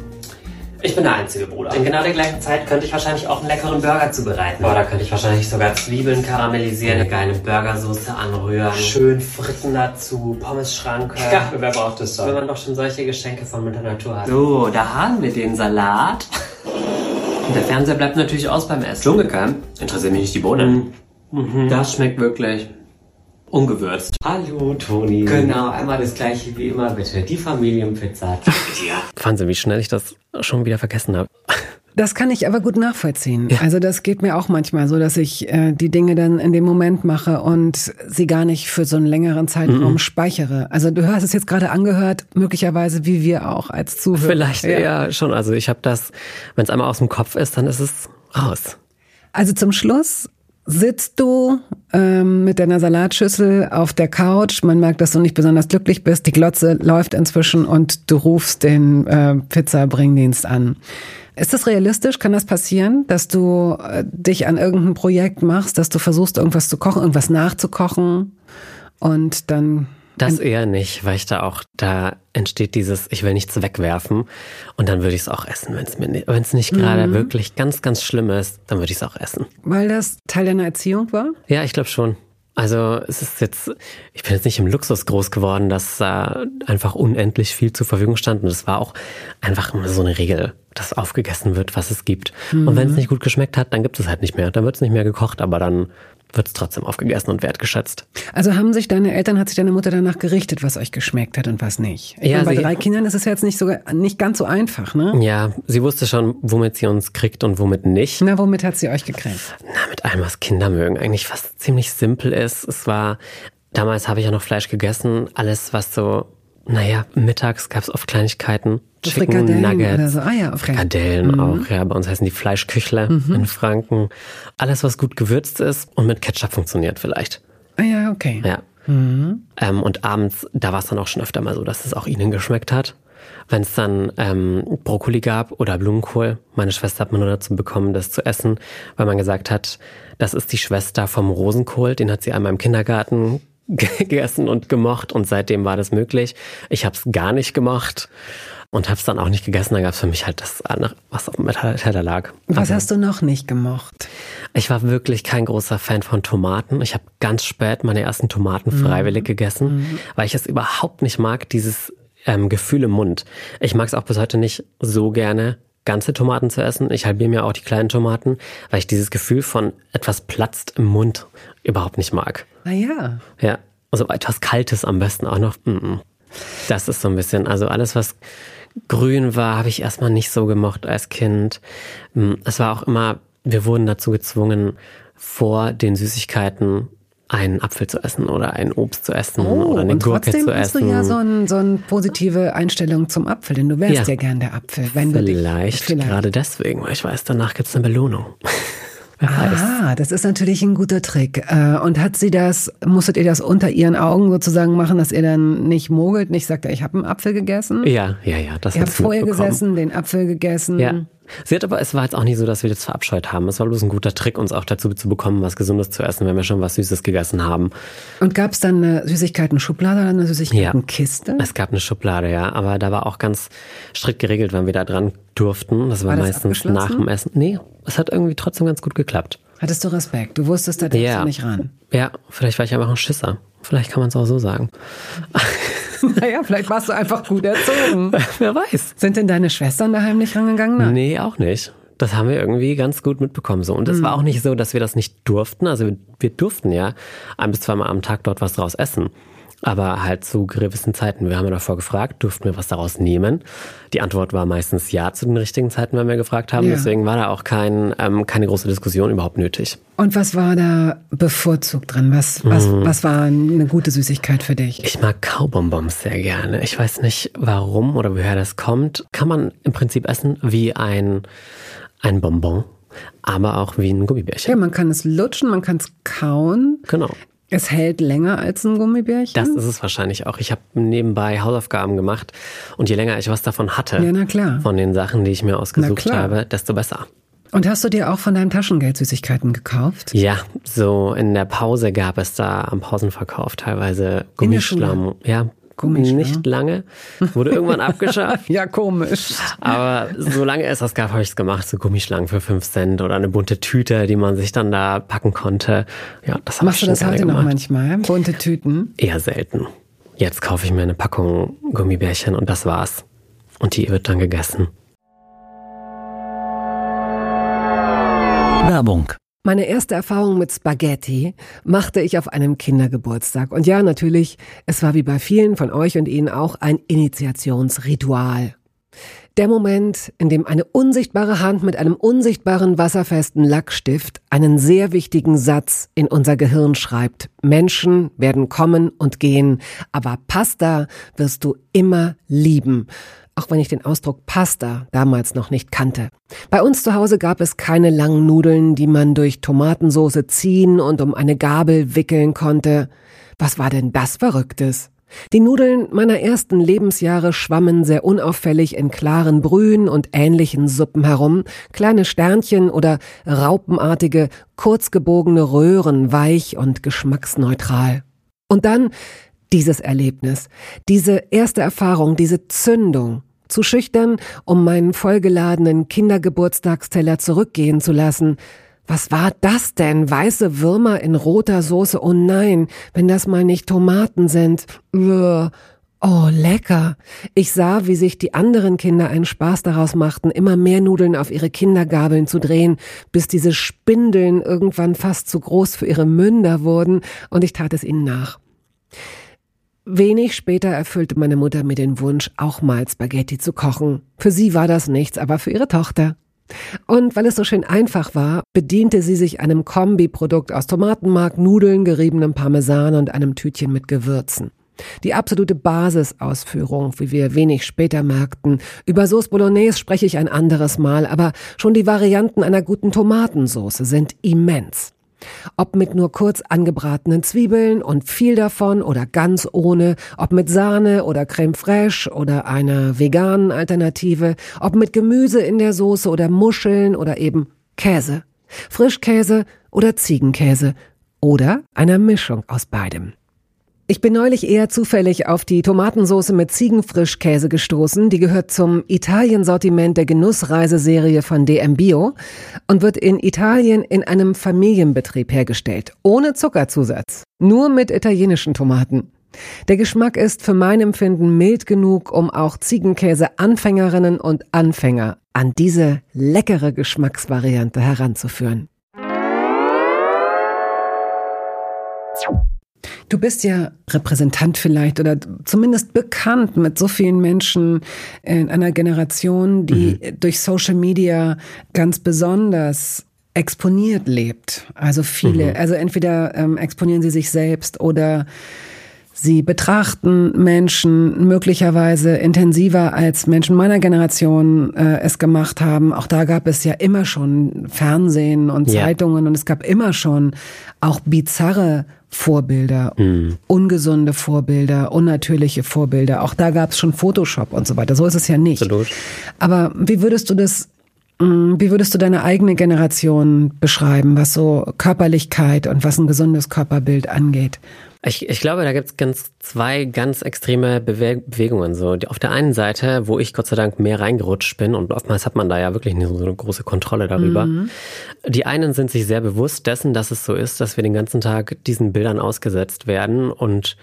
Ich bin der einzige Bruder. In genau der gleichen Zeit könnte ich wahrscheinlich auch einen leckeren Burger zubereiten. Boah, da könnte ich wahrscheinlich sogar Zwiebeln karamellisieren, eine geile Burgersoße anrühren, schön Fritten dazu, Pommes-Schranke. Ja, wer braucht das doch? Wenn man doch schon solche Geschenke von Mutter Natur hat. So, da haben wir den Salat. Und der Fernseher bleibt natürlich aus beim Essen. Dschungelcamp? Interessiert mich nicht die Bohnen. Das schmeckt wirklich ungewürzt. Hallo, Toni. Genau, einmal das gleiche wie immer, bitte. Die Familienpizza. Wahnsinn, wie schnell ich das schon wieder vergessen habe. Das kann ich aber gut nachvollziehen. Also das geht mir auch manchmal so, dass ich äh, die Dinge dann in dem Moment mache und sie gar nicht für so einen längeren Zeitraum speichere. Also du hast es jetzt gerade angehört, möglicherweise wie wir auch als Zuhörer. Vielleicht eher schon. Also ich habe das, wenn es einmal aus dem Kopf ist, dann ist es raus. Also zum Schluss sitzt du ähm, mit deiner Salatschüssel auf der Couch. Man merkt, dass du nicht besonders glücklich bist. Die Glotze läuft inzwischen und du rufst den äh, Pizza-Bringdienst an. Ist das realistisch? Kann das passieren, dass du äh, dich an irgendein Projekt machst, dass du versuchst, irgendwas zu kochen, irgendwas nachzukochen und dann Das eher nicht, weil ich da auch, da entsteht dieses, ich will nichts wegwerfen und dann würde ich es auch essen, wenn es mir nicht, wenn es nicht gerade wirklich ganz, ganz schlimm ist, dann würde ich es auch essen. weil das Teil deiner Erziehung war? Ja, ich glaube schon. Also es ist jetzt, ich bin jetzt nicht im Luxus groß geworden, dass da einfach unendlich viel zur Verfügung stand. Und es war auch einfach immer so eine Regel, dass aufgegessen wird, was es gibt. Und wenn es nicht gut geschmeckt hat, dann gibt es halt nicht mehr. Dann wird es nicht mehr gekocht, aber dann wird es trotzdem aufgegessen und wertgeschätzt. Also haben sich deine Eltern, hat sich deine Mutter danach gerichtet, was euch geschmeckt hat und was nicht? Ich Ja, meine, bei sie- drei Kindern ist es ja jetzt nicht so nicht ganz so einfach, ne? Ja, sie wusste schon, womit sie uns kriegt und womit nicht. Na, womit hat sie euch gekriegt? Na, mit allem, was Kinder mögen, eigentlich fast ziemlich simpel ist. Es war, damals habe ich ja noch Fleisch gegessen, alles was so, naja, mittags gab es oft Kleinigkeiten. Chicken Frikadellen Nuggets. so. Ah ja, okay. Frikadellen auch, ja, bei uns heißen die Fleischküchle in Franken. Alles, was gut gewürzt ist und mit Ketchup funktioniert vielleicht. Ah ja, okay. Ja. Ähm, und abends, da war es dann auch schon öfter mal so, dass es auch ihnen geschmeckt hat. Wenn es dann ähm, Brokkoli gab oder Blumenkohl, meine Schwester hat mir nur dazu bekommen, das zu essen, weil man gesagt hat, das ist die Schwester vom Rosenkohl, den hat sie einmal im Kindergarten gegessen und gemocht und seitdem war das möglich. Ich habe es gar nicht gemocht und habe es dann auch nicht gegessen. Dann gab es für mich halt das andere, was auf dem Teller lag. Was hast du noch nicht gemocht? Ich war wirklich kein großer Fan von Tomaten. Ich habe ganz spät meine ersten Tomaten freiwillig gegessen, weil ich es überhaupt nicht mag, dieses ähm, Gefühl im Mund. Ich mag es auch bis heute nicht so gerne, ganze Tomaten zu essen. Ich halbiere mir auch die kleinen Tomaten, weil ich dieses Gefühl von etwas platzt im Mund überhaupt nicht mag. Ah ja. Ja, also etwas Kaltes am besten auch noch. Mm -mm. Das ist so ein bisschen, also alles, was grün war, habe ich erstmal nicht so gemocht als Kind. Mm, Es war auch immer, wir wurden dazu gezwungen, vor den Süßigkeiten einen Apfel zu essen oder ein Obst zu essen oder eine Oh, und Gurke trotzdem zu hast essen. du ja so, ein, so eine positive Einstellung zum Apfel, denn du wärst ja, Ja. gern der Apfel, wenn vielleicht, vielleicht. gerade deswegen, weil ich weiß, danach gibt's eine Belohnung. Ah, das ist natürlich ein guter Trick. Äh, Und hat sie das, musstet ihr das unter ihren Augen sozusagen machen, dass ihr dann nicht mogelt, nicht sagt, ich habe einen Apfel gegessen? Ja, ja, ja, das Ihr habt vorher gesessen, den Apfel gegessen. Ja. Sie hat aber, es war jetzt auch nicht so, dass wir das verabscheut haben. Es war bloß ein guter Trick, uns auch dazu zu bekommen, was Gesundes zu essen, wenn wir schon was Süßes gegessen haben. Und gab es dann eine Süßigkeiten-Schublade oder eine Süßigkeiten-Kiste? Es gab eine Schublade, ja, aber da war auch ganz strikt geregelt, wann wir da dran durften. Das war, War das meistens nach dem Essen. Nee, es hat irgendwie trotzdem ganz gut geklappt. Hattest du Respekt? Du wusstest, da darfst Ja. du nicht ran. Ja, vielleicht war ich einfach ein Schisser. Vielleicht kann man es auch so sagen. naja, vielleicht warst du einfach gut erzogen. Wer weiß. Sind denn deine Schwestern daheim nicht rangegangen? Nein. Nee, auch nicht. das haben wir irgendwie ganz gut mitbekommen so. Und es mhm. war auch nicht so, dass wir das nicht durften. Also wir, wir durften ja ein bis zweimal am Tag dort was draus essen. Aber halt zu gewissen Zeiten. Wir haben ja davor gefragt, durften wir was daraus nehmen? Die Antwort war meistens ja zu den richtigen Zeiten, wenn wir gefragt haben. Ja. Deswegen war da auch kein, ähm, keine große Diskussion überhaupt nötig. Und was war da bevorzugt drin? Was, was, mm. was war eine gute Süßigkeit für dich? Ich mag Kaubonbons sehr gerne. Ich weiß nicht warum oder woher das kommt. Kann man im Prinzip essen wie ein, ein Bonbon aber auch wie ein Gummibärchen. Ja, man kann es lutschen, man kann es kauen. Genau. Es hält länger als ein Gummibärchen? Das ist es wahrscheinlich auch. Ich habe nebenbei Hausaufgaben gemacht und je länger ich was davon hatte, ja, von den Sachen, die ich mir ausgesucht habe, desto besser. Und hast du dir auch von deinem Taschengeld Süßigkeiten gekauft? Ja, so in der Pause gab es da am Pausenverkauf teilweise Gummischlamm. Ja, Komisch, nicht ne? lange. Wurde irgendwann abgeschafft. ja, komisch. Aber solange es das gab, habe ich es gemacht. So Gummischlangen für 5 Cent oder eine bunte Tüte, die man sich dann da packen konnte. Ja, das habe ich schon du das heute gemacht. noch manchmal? Bunte Tüten? Eher selten. Jetzt kaufe ich mir eine Packung Gummibärchen und das war's. Und die wird dann gegessen. Werbung meine erste Erfahrung mit Spaghetti machte ich auf einem Kindergeburtstag. Und ja, natürlich, es war wie bei vielen von euch und Ihnen auch ein Initiationsritual. Der Moment, in dem eine unsichtbare Hand mit einem unsichtbaren wasserfesten Lackstift einen sehr wichtigen Satz in unser Gehirn schreibt. Menschen werden kommen und gehen, aber Pasta wirst du immer lieben auch wenn ich den Ausdruck Pasta damals noch nicht kannte. Bei uns zu Hause gab es keine langen Nudeln, die man durch Tomatensoße ziehen und um eine Gabel wickeln konnte. Was war denn das Verrücktes? Die Nudeln meiner ersten Lebensjahre schwammen sehr unauffällig in klaren Brühen und ähnlichen Suppen herum, kleine Sternchen oder raupenartige, kurzgebogene Röhren, weich und geschmacksneutral. Und dann dieses Erlebnis, diese erste Erfahrung, diese Zündung, zu schüchtern, um meinen vollgeladenen Kindergeburtstagsteller zurückgehen zu lassen. Was war das denn? Weiße Würmer in roter Soße? Oh nein, wenn das mal nicht Tomaten sind. Oh, lecker. Ich sah, wie sich die anderen Kinder einen Spaß daraus machten, immer mehr Nudeln auf ihre Kindergabeln zu drehen, bis diese Spindeln irgendwann fast zu groß für ihre Münder wurden, und ich tat es ihnen nach. Wenig später erfüllte meine Mutter mir den Wunsch, auch mal Spaghetti zu kochen. Für sie war das nichts, aber für ihre Tochter. Und weil es so schön einfach war, bediente sie sich einem Kombiprodukt aus Tomatenmark, Nudeln, geriebenem Parmesan und einem Tütchen mit Gewürzen. Die absolute Basisausführung, wie wir wenig später merkten. Über Sauce Bolognese spreche ich ein anderes Mal, aber schon die Varianten einer guten Tomatensauce sind immens. Ob mit nur kurz angebratenen Zwiebeln und viel davon oder ganz ohne, ob mit Sahne oder Creme fraiche oder einer veganen Alternative, ob mit Gemüse in der Soße oder Muscheln oder eben Käse, Frischkäse oder Ziegenkäse oder einer Mischung aus beidem. Ich bin neulich eher zufällig auf die Tomatensoße mit Ziegenfrischkäse gestoßen. Die gehört zum Italien-Sortiment der Genussreiseserie von DM Bio und wird in Italien in einem Familienbetrieb hergestellt. Ohne Zuckerzusatz. Nur mit italienischen Tomaten. Der Geschmack ist für mein Empfinden mild genug, um auch Ziegenkäse-Anfängerinnen und Anfänger an diese leckere Geschmacksvariante heranzuführen. Du bist ja Repräsentant vielleicht oder zumindest bekannt mit so vielen Menschen in einer Generation, die mhm. durch Social Media ganz besonders exponiert lebt. Also viele, mhm. also entweder ähm, exponieren sie sich selbst oder Sie betrachten Menschen möglicherweise intensiver als Menschen meiner Generation äh, es gemacht haben. Auch da gab es ja immer schon Fernsehen und Zeitungen ja. und es gab immer schon auch bizarre Vorbilder, mhm. ungesunde Vorbilder, unnatürliche Vorbilder. Auch da gab es schon Photoshop und so weiter. So ist es ja nicht. Absolut. Aber wie würdest du das, mm, wie würdest du deine eigene Generation beschreiben, was so Körperlichkeit und was ein gesundes Körperbild angeht? Ich, ich glaube, da gibt es ganz zwei ganz extreme Bewe Bewegungen. So auf der einen Seite, wo ich Gott sei Dank mehr reingerutscht bin und oftmals hat man da ja wirklich nicht so eine große Kontrolle darüber. Mhm. Die einen sind sich sehr bewusst dessen, dass es so ist, dass wir den ganzen Tag diesen Bildern ausgesetzt werden und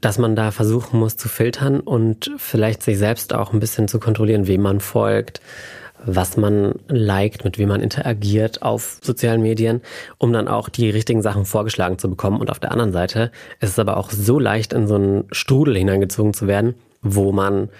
dass man da versuchen muss zu filtern und vielleicht sich selbst auch ein bisschen zu kontrollieren, wem man folgt, was man liked, mit wem man interagiert auf sozialen Medien, um dann auch die richtigen Sachen vorgeschlagen zu bekommen. Und auf der anderen Seite ist es aber auch so leicht, in so einen Strudel hineingezogen zu werden, wo man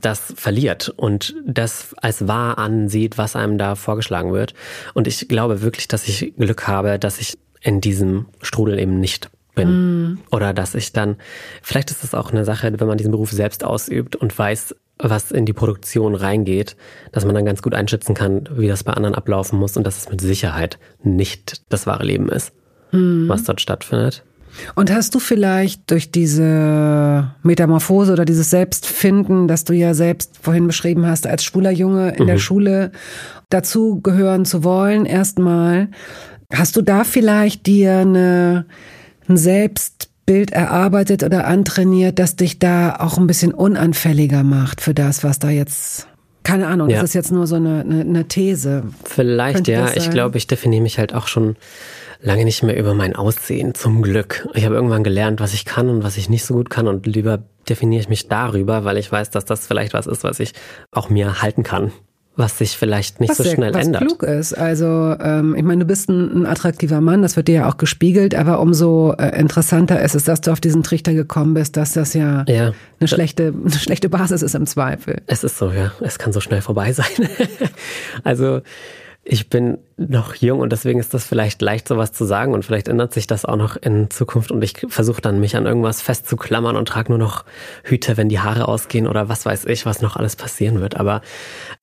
das verliert und das als wahr ansieht, was einem da vorgeschlagen wird. Und ich glaube wirklich, dass ich Glück habe, dass ich in diesem Strudel eben nicht bin. Mm. Oder dass ich dann, vielleicht ist das auch eine Sache, wenn man diesen Beruf selbst ausübt und weiß, was in die Produktion reingeht, dass man dann ganz gut einschätzen kann, wie das bei anderen ablaufen muss und dass es mit Sicherheit nicht das wahre Leben ist, mm. was dort stattfindet. Und hast du vielleicht durch diese Metamorphose oder dieses Selbstfinden, das du ja selbst vorhin beschrieben hast, als schwuler Junge in mhm. der Schule dazu gehören zu wollen, erstmal, hast du da vielleicht dir eine, ein Selbstbild erarbeitet oder antrainiert, das dich da auch ein bisschen unanfälliger macht für das, was da jetzt keine Ahnung, ja. das ist jetzt nur so eine, eine, eine These. Vielleicht, ja. Ich glaube, ich definiere mich halt auch schon lange nicht mehr über mein Aussehen, zum Glück. Ich habe irgendwann gelernt, was ich kann und was ich nicht so gut kann und lieber definiere ich mich darüber, weil ich weiß, dass das vielleicht was ist, was ich auch mir halten kann was sich vielleicht nicht was so sehr, schnell was ändert. Was klug ist. Also ähm, ich meine, du bist ein, ein, attraktiver Mann, das wird dir ja auch gespiegelt, aber umso äh, interessanter ist es, dass du auf diesen Trichter gekommen bist, dass das ja, ja. Eine, schlechte, eine schlechte Basis ist im Zweifel. Es ist so, ja. Es kann so schnell vorbei sein. also ich bin noch jung und deswegen ist das vielleicht leicht, sowas zu sagen und vielleicht ändert sich das auch noch in Zukunft und ich versuche dann mich an irgendwas festzuklammern und trage nur noch Hüte, wenn die Haare ausgehen oder was weiß ich, was noch alles passieren wird. Aber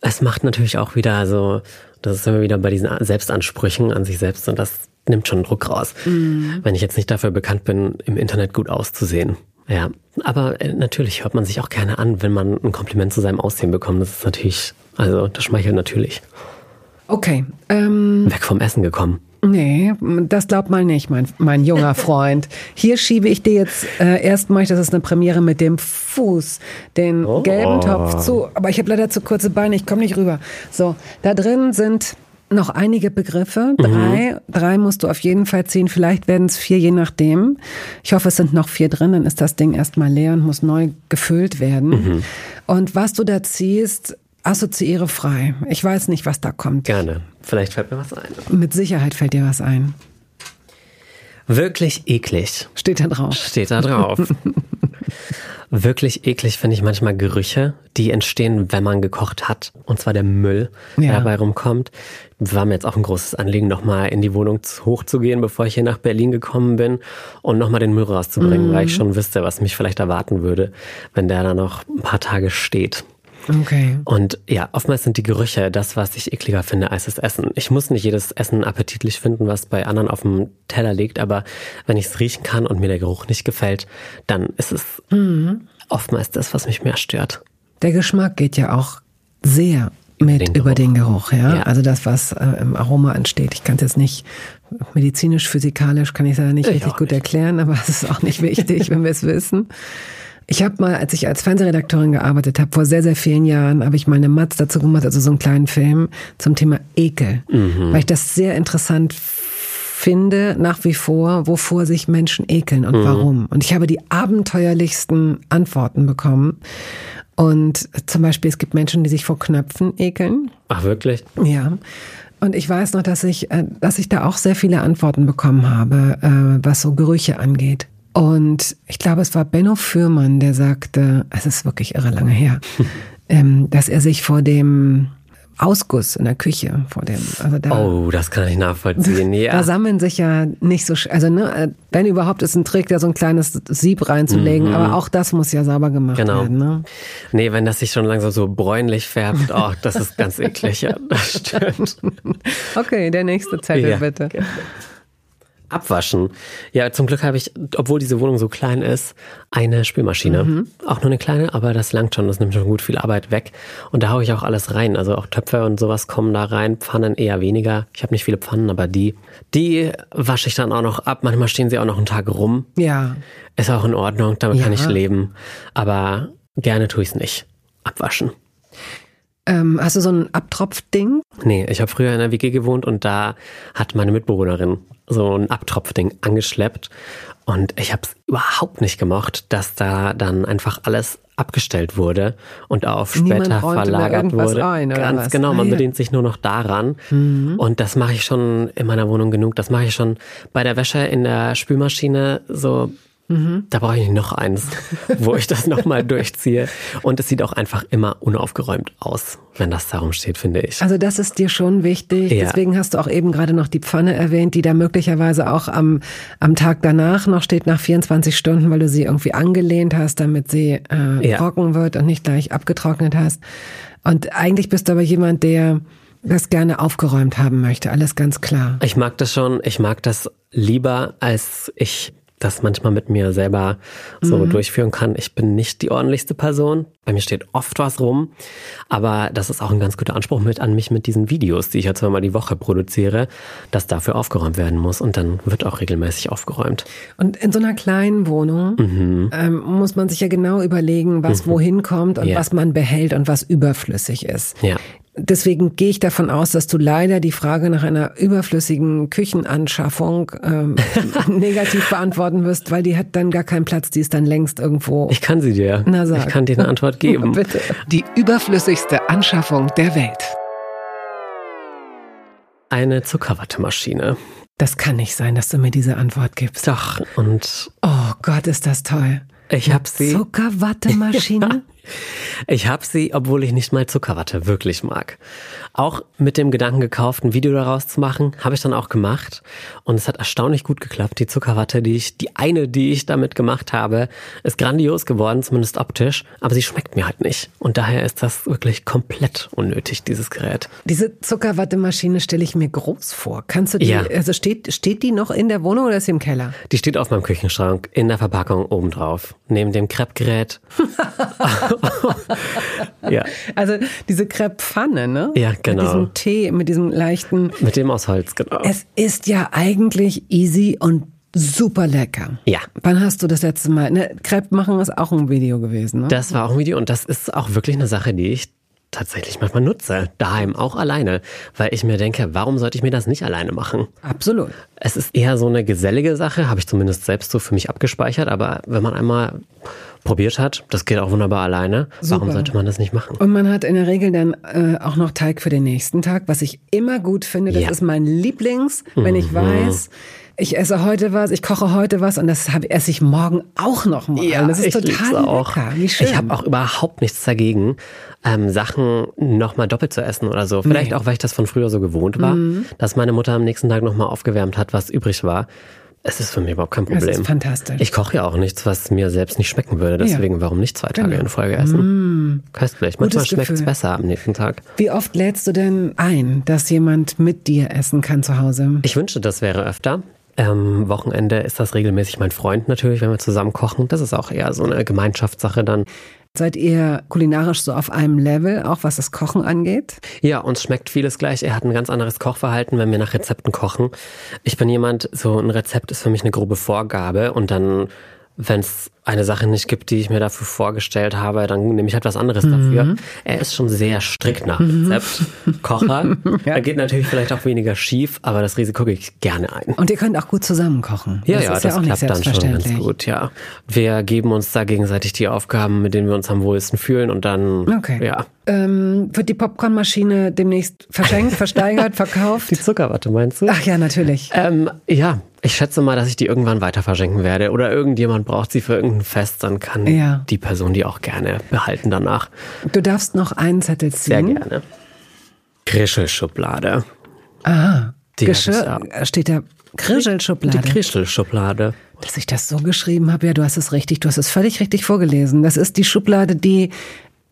es macht natürlich auch wieder so, das ist immer wieder bei diesen Selbstansprüchen an sich selbst und das nimmt schon Druck raus. Mhm. Wenn ich jetzt nicht dafür bekannt bin, im Internet gut auszusehen. Ja, aber äh, natürlich hört man sich auch gerne an, wenn man ein Kompliment zu seinem Aussehen bekommt. Das ist natürlich, also das schmeichelt natürlich. Okay. Ähm, Weg vom Essen gekommen. Nee, das glaubt mal nicht, mein, mein junger Freund. Hier schiebe ich dir jetzt äh, erstmal, das ist eine Premiere mit dem Fuß, den oh. gelben Topf zu. Aber ich habe leider zu kurze Beine, ich komme nicht rüber. So, da drin sind noch einige Begriffe. Mhm. Drei, mhm. drei musst du auf jeden Fall ziehen. Vielleicht werden es vier, je nachdem. Ich hoffe, es sind noch vier drin. Dann ist das Ding erstmal leer und muss neu gefüllt werden. Mhm. Und was du da ziehst, assoziiere frei. Ich weiß nicht, was da kommt. Gerne. Vielleicht fällt mir was ein. Mit Sicherheit fällt dir was ein. Wirklich eklig. Steht da drauf. Steht da drauf. Wirklich eklig finde ich manchmal Gerüche, die entstehen, wenn man gekocht hat. Und zwar der Müll, ja. der dabei rumkommt. War mir jetzt auch ein großes Anliegen, nochmal in die Wohnung hochzugehen, bevor ich hier nach Berlin gekommen bin und nochmal den Müll rauszubringen, mhm. weil ich schon wüsste, was mich vielleicht erwarten würde, wenn der da noch ein paar Tage steht. Okay. Und ja, oftmals sind die Gerüche das, was ich ekliger finde als das Essen. Ich muss nicht jedes Essen appetitlich finden, was bei anderen auf dem Teller liegt, aber wenn ich es riechen kann und mir der Geruch nicht gefällt, dann ist es mhm. oftmals das, was mich mehr stört. Der Geschmack geht ja auch sehr mit den über den Geruch, ja? ja? Also das, was äh, im Aroma entsteht. Ich kann es jetzt nicht medizinisch, physikalisch, kann ich es ja nicht ich richtig gut nicht. erklären, aber es ist auch nicht wichtig, wenn wir es wissen. Ich habe mal, als ich als Fernsehredakteurin gearbeitet habe, vor sehr, sehr vielen Jahren, habe ich mal eine Matz dazu gemacht, also so einen kleinen Film zum Thema Ekel, mhm. weil ich das sehr interessant finde, nach wie vor, wovor sich Menschen ekeln und mhm. warum. Und ich habe die abenteuerlichsten Antworten bekommen. Und zum Beispiel, es gibt Menschen, die sich vor Knöpfen ekeln. Ach, wirklich? Ja. Und ich weiß noch, dass ich, äh, dass ich da auch sehr viele Antworten bekommen habe, äh, was so Gerüche angeht. Und ich glaube, es war Benno Fürmann, der sagte, es ist wirklich irre lange her, ähm, dass er sich vor dem Ausguss in der Küche vor dem. Also da, oh, das kann ich nachvollziehen. Ja. Da sammeln sich ja nicht so, also ne, wenn überhaupt ist ein Trick, da so ein kleines Sieb reinzulegen, mhm. aber auch das muss ja sauber gemacht genau. werden. Ne? Nee, wenn das sich schon langsam so bräunlich färbt, oh, das ist ganz eklig. Ja, das stimmt. Okay, der nächste Zettel ja, bitte. Okay. Abwaschen. Ja, zum Glück habe ich, obwohl diese Wohnung so klein ist, eine Spülmaschine. Mhm. Auch nur eine kleine, aber das langt schon. Das nimmt schon gut viel Arbeit weg. Und da haue ich auch alles rein. Also auch Töpfe und sowas kommen da rein. Pfannen eher weniger. Ich habe nicht viele Pfannen, aber die, die wasche ich dann auch noch ab. Manchmal stehen sie auch noch einen Tag rum. Ja. Ist auch in Ordnung. Damit ja. kann ich leben. Aber gerne tue ich es nicht. Abwaschen. Ähm, hast du so ein Abtropfding? Nee, ich habe früher in der WG gewohnt und da hat meine Mitbewohnerin so ein Abtropfding angeschleppt. Und ich habe es überhaupt nicht gemocht, dass da dann einfach alles abgestellt wurde und auf später verlagert wurde. Ein, Ganz was? genau, man ah, ja. bedient sich nur noch daran. Mhm. Und das mache ich schon in meiner Wohnung genug. Das mache ich schon bei der Wäsche in der Spülmaschine so Mhm. Da brauche ich noch eins, wo ich das nochmal durchziehe. Und es sieht auch einfach immer unaufgeräumt aus, wenn das darum steht, finde ich. Also das ist dir schon wichtig. Ja. Deswegen hast du auch eben gerade noch die Pfanne erwähnt, die da möglicherweise auch am, am Tag danach noch steht, nach 24 Stunden, weil du sie irgendwie angelehnt hast, damit sie äh, Ja. trocken wird und nicht gleich abgetrocknet hast. Und eigentlich bist du aber jemand, der das gerne aufgeräumt haben möchte. Alles ganz klar. Ich mag das schon. Ich mag das lieber, als ich das manchmal mit mir selber so Mhm. durchführen kann. Ich bin nicht die ordentlichste Person. Bei mir steht oft was rum. Aber das ist auch ein ganz guter Anspruch mit an mich mit diesen Videos, die ich ja zweimal die Woche produziere, dass dafür aufgeräumt werden muss. Und dann wird auch regelmäßig aufgeräumt. Und in so einer kleinen Wohnung Mhm. ähm, muss man sich ja genau überlegen, was wohin kommt und Ja. was man behält und was überflüssig ist. Ja. Deswegen gehe ich davon aus, dass du leider die Frage nach einer überflüssigen Küchenanschaffung ähm, negativ beantworten wirst, weil die hat dann gar keinen Platz, die ist dann längst irgendwo. Ich kann sie dir. Na, sag. Ich kann dir eine Antwort geben. Bitte. Die überflüssigste Anschaffung der Welt. Eine Zuckerwattemaschine. Das kann nicht sein, dass du mir diese Antwort gibst. Doch. Und Oh Gott, ist das toll. ich habe sie. Zuckerwattemaschine? Ich habe sie, obwohl ich nicht mal Zuckerwatte wirklich mag. Auch mit dem Gedanken gekauft, ein Video daraus zu machen, habe ich dann auch gemacht. Und es hat erstaunlich gut geklappt. Die Zuckerwatte, die ich, die eine, die ich damit gemacht habe, ist grandios geworden, zumindest optisch. Aber sie schmeckt mir halt nicht. Und daher ist das wirklich komplett unnötig, dieses Gerät. Diese Zuckerwattemaschine stelle ich mir groß vor. Kannst du die, Ja. also steht, steht die noch in der Wohnung oder ist sie im Keller? Die steht auf meinem Küchenschrank in der Verpackung obendrauf. Neben dem Crepe-Gerät. ja, Also diese Crepe-Pfanne, ne? Ja, genau. Mit diesem Tee, mit diesem leichten. mit dem aus Holz, genau. Es ist ja eigentlich easy und super lecker. Ja. Wann hast du das letzte Mal? Ne, Crepe machen ist auch ein Video gewesen, ne? Das war auch ein Video und das ist auch wirklich eine Sache, die ich tatsächlich manchmal nutze. Daheim auch alleine. Weil ich mir denke, warum sollte ich mir das nicht alleine machen? Absolut. Es ist eher so eine gesellige Sache, habe ich zumindest selbst so für mich abgespeichert. Aber wenn man einmal probiert hat, das geht auch wunderbar alleine. Warum Super. sollte man das nicht machen? Und man hat in der Regel dann äh, auch noch Teig für den nächsten Tag, was ich immer gut finde. Das Ja. ist mein Lieblings, wenn ich weiß, ich esse heute was, ich koche heute was und das hab, esse ich morgen auch noch mal. das ist ich total auch. lecker. Wie schön. Ich habe auch überhaupt nichts dagegen, ähm, Sachen nochmal doppelt zu essen oder so. Vielleicht auch, weil ich das von früher so gewohnt war, Mhm. dass meine Mutter am nächsten Tag nochmal aufgewärmt hat, was übrig war. Es ist für mich überhaupt kein Das Problem. ist fantastisch. Ich koche ja auch nichts, was mir selbst nicht schmecken würde. Deswegen, warum nicht zwei Tage Genau. in Folge essen? Köstlich. Manchmal schmeckt es besser am nächsten Tag. Wie oft lädst du denn ein, dass jemand mit dir essen kann zu Hause? Ich wünschte, das wäre öfter. Ähm, Wochenende ist das regelmäßig mein Freund natürlich, wenn wir zusammen kochen. Das ist auch eher so eine Gemeinschaftssache dann. Seid ihr kulinarisch so auf einem Level, auch was das Kochen angeht? Ja, uns schmeckt vieles gleich. Er hat ein ganz anderes Kochverhalten, wenn wir nach Rezepten kochen. Ich bin jemand, so ein Rezept ist für mich eine grobe Vorgabe und dann, wenn es eine Sache nicht gibt, die ich mir dafür vorgestellt habe, dann nehme ich halt was anderes dafür. Er ist schon sehr strikt nach Rezept. Kocher. Da geht natürlich vielleicht auch weniger schief, aber das Risiko gehe ich gerne ein. Und ihr könnt auch gut zusammen kochen. Ja, das ja, das ja auch nicht klappt dann schon ganz gut, ja. Wir geben uns da gegenseitig die Aufgaben, mit denen wir uns am wohlsten fühlen und dann, Okay. ja. Ähm, wird die Popcornmaschine demnächst verschenkt, versteigert, verkauft? Die Zuckerwatte meinst du? Ach ja, natürlich. Ähm, ja, ich schätze mal, dass ich die irgendwann weiter verschenken werde. Oder irgendjemand braucht sie für irgendein Fest, dann kann Ja. die Person die auch gerne behalten danach. Du darfst noch einen Zettel Sehr ziehen. gerne. Krischelschublade. Aha. Die Geschirr, steht da Krischelschublade. Die Krischelschublade. Dass ich das so geschrieben habe, ja, du hast es richtig, du hast es völlig richtig vorgelesen. Das ist die Schublade, die,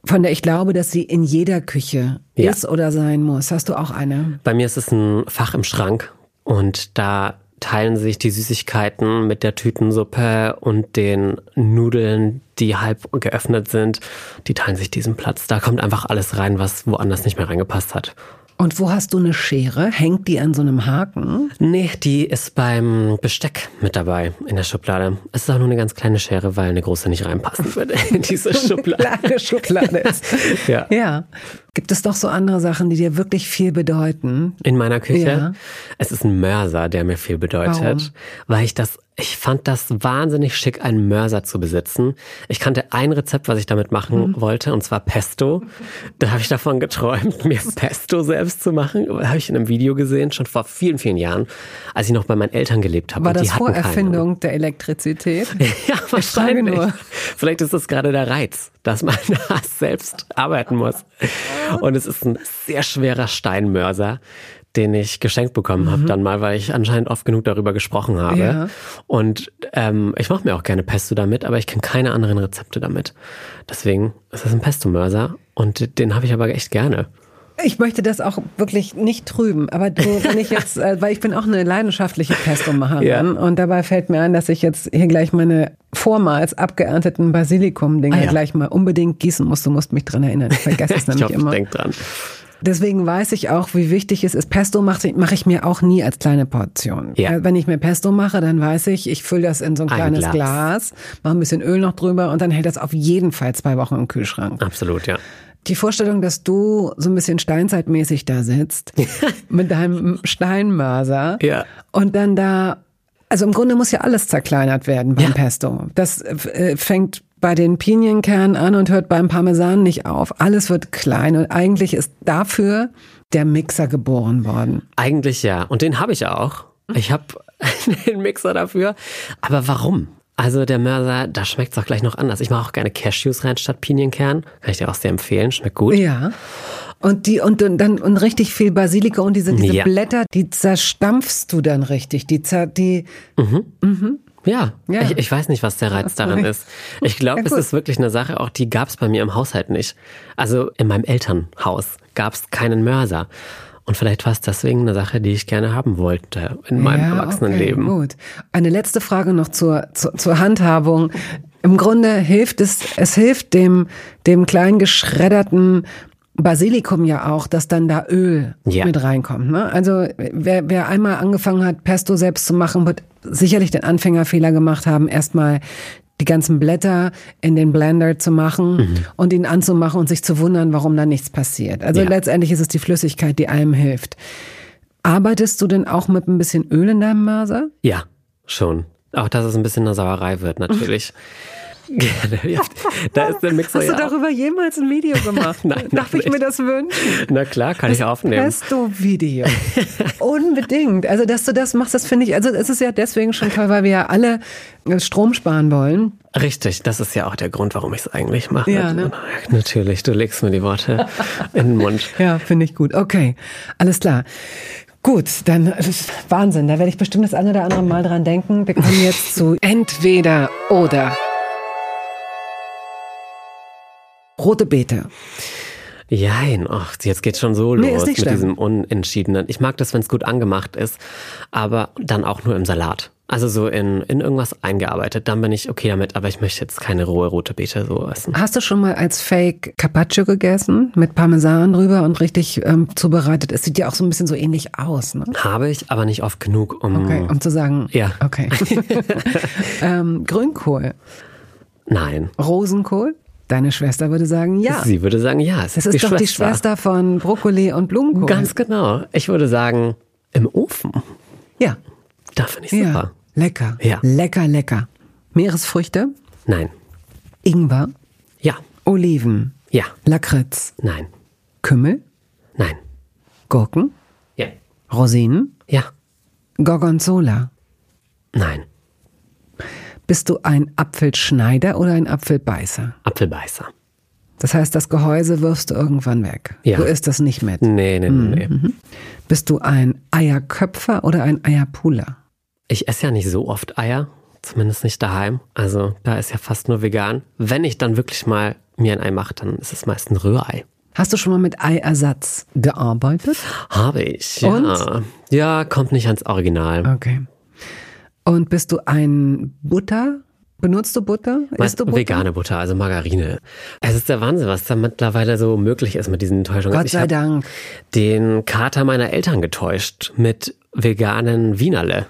von der ich glaube, dass sie in jeder Küche Ja. ist oder sein muss. Hast du auch eine? Bei mir ist es ein Fach im Schrank und da teilen sich die Süßigkeiten mit der Tütensuppe und den Nudeln, die halb geöffnet sind, die teilen sich diesen Platz. Da kommt einfach alles rein, was woanders nicht mehr reingepasst hat. Und wo hast du eine Schere? Hängt die an so einem Haken? Nee, die ist beim Besteck mit dabei in der Schublade. Es ist auch nur eine ganz kleine Schere, weil eine große nicht reinpassen würde in diese Schublade. Kleine Schublade ist. Ja. Ja. Gibt es doch so andere Sachen, die dir wirklich viel bedeuten? In meiner Küche. Ja. Es ist ein Mörser, der mir viel bedeutet, Warum? weil ich das ich fand das wahnsinnig schick, einen Mörser zu besitzen. Ich kannte ein Rezept, was ich damit machen mhm. wollte, und zwar Pesto. Da habe ich davon geträumt, mir Pesto selbst zu machen. Habe ich in einem Video gesehen, schon vor vielen, vielen Jahren, als ich noch bei meinen Eltern gelebt habe. War das Vorerfindung keine. der Elektrizität? ja, wahrscheinlich. Vielleicht ist das gerade der Reiz, dass man da selbst arbeiten muss. Und es ist ein sehr schwerer Steinmörser den ich geschenkt bekommen mhm. habe, dann mal, weil ich anscheinend oft genug darüber gesprochen habe. Ja. Und ähm, ich mache mir auch gerne Pesto damit, aber ich kenne keine anderen Rezepte damit. Deswegen ist das ein Pesto-Mörser und den habe ich aber echt gerne. Ich möchte das auch wirklich nicht trüben, aber du, wenn ich jetzt, äh, weil ich bin auch eine leidenschaftliche Pesto-Macherin ja. und dabei fällt mir ein, dass ich jetzt hier gleich meine vormals abgeernteten Basilikum-Dinger ah, ja. gleich mal unbedingt gießen muss. Du musst mich dran erinnern. Ich vergesse es nämlich ich hoffe, immer. Ich denk dran. Deswegen weiß ich auch, wie wichtig es ist. Pesto mache ich, mach ich mir auch nie als kleine Portion. Ja. Wenn ich mir Pesto mache, dann weiß ich, ich fülle das in so ein, ein kleines Glas. Glas, mache ein bisschen Öl noch drüber und dann hält das auf jeden Fall zwei Wochen im Kühlschrank. Absolut, ja. Die Vorstellung, dass du so ein bisschen steinzeitmäßig da sitzt mit deinem Steinmörser ja. und dann da also im Grunde muss ja alles zerkleinert werden beim ja. Pesto. Das äh, fängt bei den Pinienkernen an und hört beim Parmesan nicht auf. Alles wird klein und eigentlich ist dafür der Mixer geboren worden. Eigentlich ja. Und den habe ich auch. Ich habe den Mixer dafür. Aber warum? Also der Mörser, da schmeckt es auch gleich noch anders. Ich mache auch gerne Cashews rein statt Pinienkern. Kann ich dir auch sehr empfehlen. Schmeckt gut. Ja. Und die und, und dann und richtig viel Basilikum und diese, diese ja. Blätter, die zerstampfst du dann richtig. Die, die mhm. Mhm. Ja, ja. Ich, ich weiß nicht, was der Reiz daran ist. Ich glaube, ja, es ist wirklich eine Sache, auch die gab es bei mir im Haushalt nicht. Also in meinem Elternhaus gab es keinen Mörser. Und vielleicht war es deswegen eine Sache, die ich gerne haben wollte in meinem ja, Erwachsenenleben. Okay, gut. Eine letzte Frage noch zur, zur, zur Handhabung. Im Grunde hilft es, es hilft dem, dem klein geschredderten Basilikum ja auch, dass dann da Öl ja. mit reinkommt. Ne? Also wer, wer einmal angefangen hat, Pesto selbst zu machen, wird sicherlich den Anfängerfehler gemacht haben, erstmal die ganzen Blätter in den Blender zu machen mhm. und ihn anzumachen und sich zu wundern, warum da nichts passiert. Also ja. letztendlich ist es die Flüssigkeit, die einem hilft. Arbeitest du denn auch mit ein bisschen Öl in deinem Mörser? Ja, schon. Auch dass es ein bisschen eine Sauerei wird, natürlich. Gerne. da ist der Mixer Hast du darüber jemals ein Video gemacht? Nein, Darf ich mir das wünschen? Na klar, kann das ich aufnehmen. Pesto-Video. Unbedingt. Also, dass du das machst, das finde ich, also es ist ja deswegen schon toll, weil wir ja alle Strom sparen wollen. Richtig, das ist ja auch der Grund, warum ich es eigentlich mache. Ja, ne? Natürlich, du legst mir die Worte in den Mund. Ja, finde ich gut. Okay, alles klar. Gut, dann Wahnsinn. Da werde ich bestimmt das eine oder andere Mal dran denken. Wir kommen jetzt zu entweder oder. Rote Beete. Jein, ach, jetzt geht's schon so nee, los mit schlimm. diesem Unentschiedenen. Ich mag das, wenn es gut angemacht ist, aber dann auch nur im Salat. Also so in, in irgendwas eingearbeitet, dann bin ich okay damit, aber ich möchte jetzt keine rohe rote Beete so essen. Hast du schon mal als Fake Carpaccio gegessen? Mit Parmesan drüber und richtig ähm, zubereitet? Es sieht ja auch so ein bisschen so ähnlich aus, ne? Habe ich, aber nicht oft genug, um... Okay, um zu sagen... Ja. Okay. ähm, Grünkohl? Nein. Rosenkohl? Deine Schwester würde sagen, ja. Sie würde sagen, ja. Es ist, ist die doch Schwester. die Schwester von Brokkoli und Blumenkohl. Ganz genau. Ich würde sagen, im Ofen. Ja. Da finde ich super. Ja. Lecker. Ja. Lecker, lecker. Meeresfrüchte? Nein. Ingwer? Ja. Oliven? Ja. Lakritz? Nein. Kümmel? Nein. Gurken? Ja. Rosinen? Ja. Gorgonzola? Nein. Bist du ein Apfelschneider oder ein Apfelbeißer? Apfelbeißer. Das heißt, das Gehäuse wirfst du irgendwann weg. Ja. Du isst das nicht mit. Nee, nee, mhm. nee. Mhm. Bist du ein Eierköpfer oder ein Eierpuler? Ich esse ja nicht so oft Eier, zumindest nicht daheim. Also da ist ja fast nur vegan. Wenn ich dann wirklich mal mir ein Ei mache, dann ist es meist ein Rührei. Hast du schon mal mit Eiersatz gearbeitet? Habe ich, ja. Und? Ja, kommt nicht ans Original. Okay. Und bist du ein Butter? Benutzt du Butter? Isst du Butter? Vegane Butter, also Margarine. Es ist der Wahnsinn, was da mittlerweile so möglich ist mit diesen Täuschungen. Gott sei ich Dank. Den Kater meiner Eltern getäuscht mit veganen Wienerle.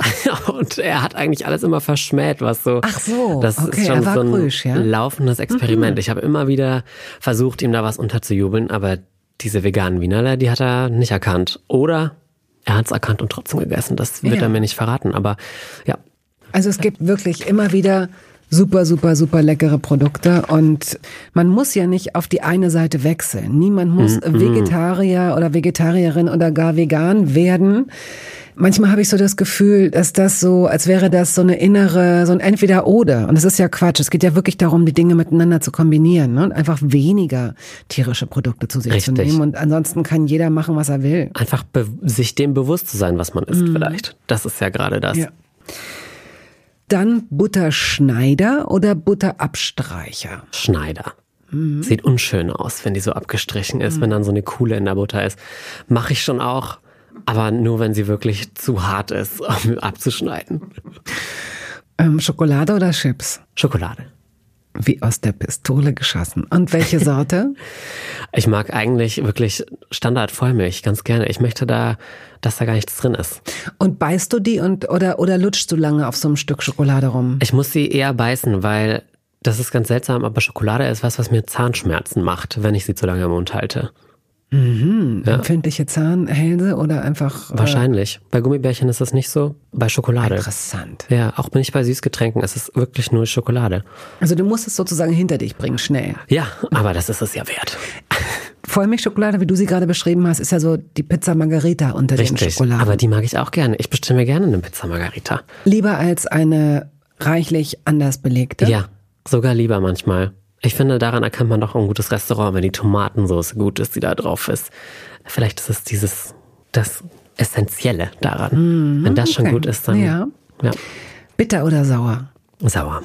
und er hat eigentlich alles immer verschmäht, was so. Ach so, das okay, ist schon so ein grüsch, ja? laufendes Experiment. Mhm. Ich habe immer wieder versucht, ihm da was unterzujubeln, aber diese veganen Wienerle, die hat er nicht erkannt. Oder er hat es erkannt und trotzdem gegessen. Das wird Ja. er mir nicht verraten. Aber ja, Also es gibt wirklich immer wieder super, super, super leckere Produkte und man muss ja nicht auf die eine Seite wechseln. Niemand muss Vegetarier oder Vegetarierin oder gar vegan werden. Manchmal habe ich so das Gefühl, dass das so, als wäre das so eine innere, so ein Entweder-Oder. Und es ist ja Quatsch. Es geht ja wirklich darum, die Dinge miteinander zu kombinieren ne? und einfach weniger tierische Produkte zu sich zu Richtig. nehmen. Und ansonsten kann jeder machen, was er will. einfach sich dem bewusst zu sein, was man isst vielleicht. Das ist ja gerade das. Ja. Dann Butterschneider oder Butterabstreicher? Schneider. Sieht unschön aus, wenn die so abgestrichen ist, wenn dann so eine Kuhle in der Butter ist. Mache ich schon auch, aber nur wenn sie wirklich zu hart ist, um abzuschneiden. Ähm, Schokolade oder Chips? Schokolade. Wie aus der Pistole geschossen. Und welche Sorte? Ich mag eigentlich wirklich Standard Vollmilch ganz gerne. Ich möchte da, dass da gar nichts drin ist. Und beißt du die und oder oder lutschst du lange auf so einem Stück Schokolade rum? Ich muss sie eher beißen, weil das ist ganz seltsam, aber Schokolade ist was, was mir Zahnschmerzen macht, wenn ich sie zu lange im Mund halte. Empfindliche Zahnhälse oder einfach äh, Wahrscheinlich. Bei Gummibärchen ist das nicht so. Bei Schokolade. interessant. Ja, auch nicht bei Süßgetränken. Es ist wirklich nur Schokolade. Also du musst es sozusagen hinter dich bringen, schnell. Ja, aber das ist es ja wert. Vollmilchschokolade, wie du sie gerade beschrieben hast, ist ja so die Pizza Margarita unter den Richtig. Schokoladen. Aber die mag ich auch gerne. Ich bestelle mir gerne eine Pizza Margarita. Lieber als eine reichlich anders belegte. Ja, sogar lieber manchmal. Ich finde, daran erkennt man doch ein gutes Restaurant, wenn die Tomatensauce gut ist, die da drauf ist. Vielleicht ist es dieses, das Essentielle daran. wenn das schon okay. gut ist, dann Ja. ja. Bitter oder sauer? sauer,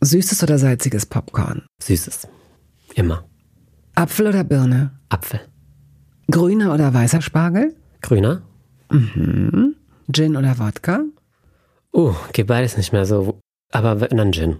Süßes oder salziges Popcorn? süßes. Immer. Apfel oder Birne? Apfel. Grüner oder weißer Spargel? Grüner? Gin oder Wodka? Uh, geht beides nicht mehr so. Aber wenn dann Gin.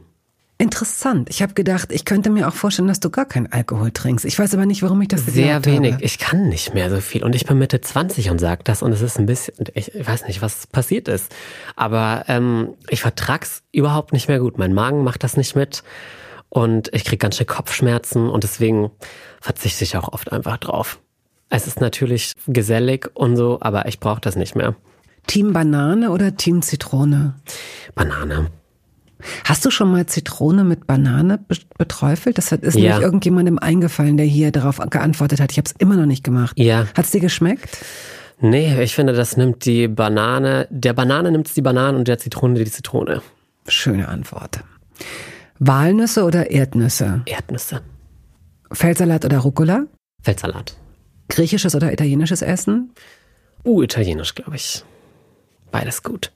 Interessant. Ich habe gedacht, ich könnte mir auch vorstellen, dass du gar keinen Alkohol trinkst. Ich weiß aber nicht, warum ich das Sehr wenig. Habe. Ich kann nicht mehr so viel. Und ich bin Mitte 20 und sag das. Und es ist ein bisschen, ich weiß nicht, was passiert ist. Aber ähm, ich vertrag's überhaupt nicht mehr gut. Mein Magen macht das nicht mit. Und ich krieg ganz schön Kopfschmerzen. Und deswegen verzichte ich auch oft einfach drauf. Es ist natürlich gesellig und so, aber ich brauche das nicht mehr. Team Banane oder Team Zitrone? Banane. Hast du schon mal Zitrone mit Banane be- beträufelt? Das hat- ist Ja. nämlich irgendjemandem eingefallen, der hier darauf geantwortet hat. Ich habe es immer noch nicht gemacht. Ja. Hat's dir geschmeckt? Nee, ich finde, das nimmt die Banane, der Banane nimmt's die Banane und der Zitrone die Zitrone. Schöne Antwort. Walnüsse oder Erdnüsse? Erdnüsse. Feldsalat oder Rucola? Feldsalat. Griechisches oder italienisches Essen? Uh, italienisch, glaube ich. Beides gut.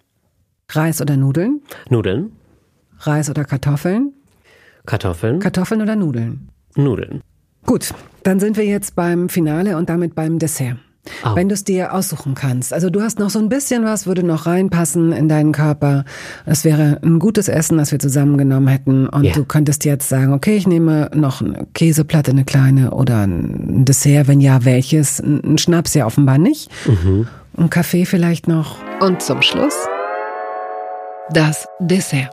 Reis oder Nudeln? Nudeln, Reis oder Kartoffeln? Kartoffeln, Kartoffeln oder Nudeln? Nudeln. Gut, dann sind wir jetzt beim Finale und damit beim Dessert. Oh. Wenn du es dir aussuchen kannst. Also du hast noch so ein bisschen was, würde noch reinpassen in deinen Körper. Es wäre ein gutes Essen, das wir zusammengenommen hätten. Und Ja. du könntest jetzt sagen, okay, ich nehme noch eine Käseplatte, eine kleine oder ein Dessert, wenn ja, welches? Ein Schnaps ja offenbar nicht. Ein Kaffee vielleicht noch. Und zum Schluss das Dessert.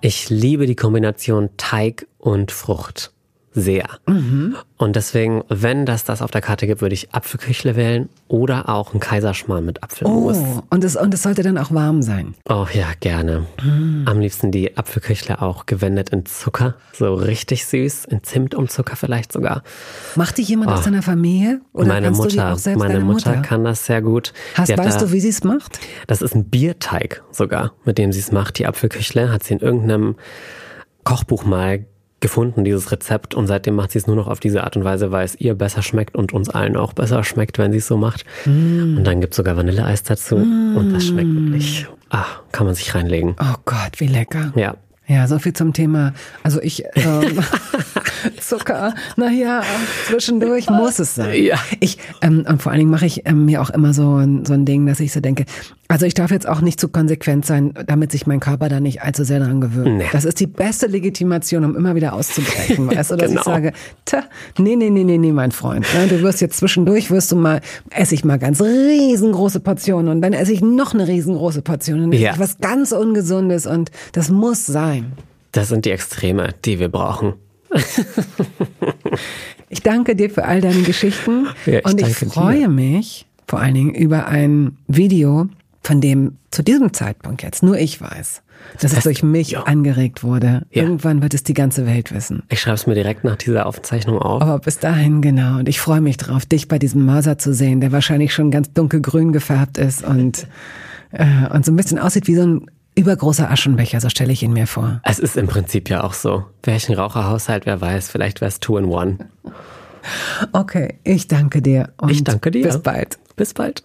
Ich liebe die Kombination Teig und Frucht. Sehr. Und deswegen, wenn das das auf der Karte gibt, würde ich Apfelküchle wählen oder auch einen Kaiserschmarrn mit Apfelmus. Oh, und es, und es sollte dann auch warm sein. Oh ja, gerne. Am liebsten die Apfelküchle auch gewendet in Zucker. So richtig süß. In Zimt und Zucker vielleicht sogar. Macht die jemand aus deiner Familie? Oder Oh. meine kannst du die Mutter, auch selbst meine Mutter, Mutter kann das sehr gut. Hast, weißt da- du, wie sie es macht? Das ist ein Bierteig sogar, mit dem sie es macht. Die Apfelküchle hat sie in irgendeinem Kochbuch mal gefunden, dieses Rezept. Und seitdem macht sie es nur noch auf diese Art und Weise, weil es ihr besser schmeckt und uns allen auch besser schmeckt, wenn sie es so macht. Und dann gibt's sogar Vanilleeis dazu. Und das schmeckt wirklich, ah, kann man sich reinlegen. Oh Gott, wie lecker. Ja. Ja, so viel zum Thema. Also ich ähm, Zucker, naja, zwischendurch muss es sein. Ja. Ich ähm, und vor allen Dingen mache ich ähm, mir auch immer so ein, so ein Ding, dass ich so denke, also ich darf jetzt auch nicht zu konsequent sein, damit sich mein Körper da nicht allzu sehr dran gewöhnt. Nee. Das ist die beste Legitimation, um immer wieder auszubrechen, weißt du, dass Genau. ich sage, tja, nee, nee, nee, nee, nee, mein Freund, du wirst jetzt zwischendurch wirst du mal esse ich mal ganz riesengroße Portionen und dann esse ich noch eine riesengroße Portion und Ja. was ganz ungesundes und das muss sein. Das sind die Extreme, die wir brauchen. Ich danke dir für all deine Geschichten Ja, ich und ich freue dir. mich vor allen Dingen über ein Video, von dem zu diesem Zeitpunkt jetzt nur ich weiß, dass es durch mich ja. angeregt wurde. Ja. Irgendwann wird es die ganze Welt wissen. Ich schreibe es mir direkt nach dieser Aufzeichnung auf. Aber bis dahin, genau. Und ich freue mich drauf, dich bei diesem Mörser zu sehen, der wahrscheinlich schon ganz dunkelgrün gefärbt ist und, äh, und so ein bisschen aussieht wie so ein übergroßer Aschenbecher, so stelle ich ihn mir vor. Es ist im Prinzip ja auch so. Ein Raucherhaushalt, wer weiß, vielleicht wäre es two in one. Okay, ich danke dir. Und Ich danke dir. Bis bald. Bis bald.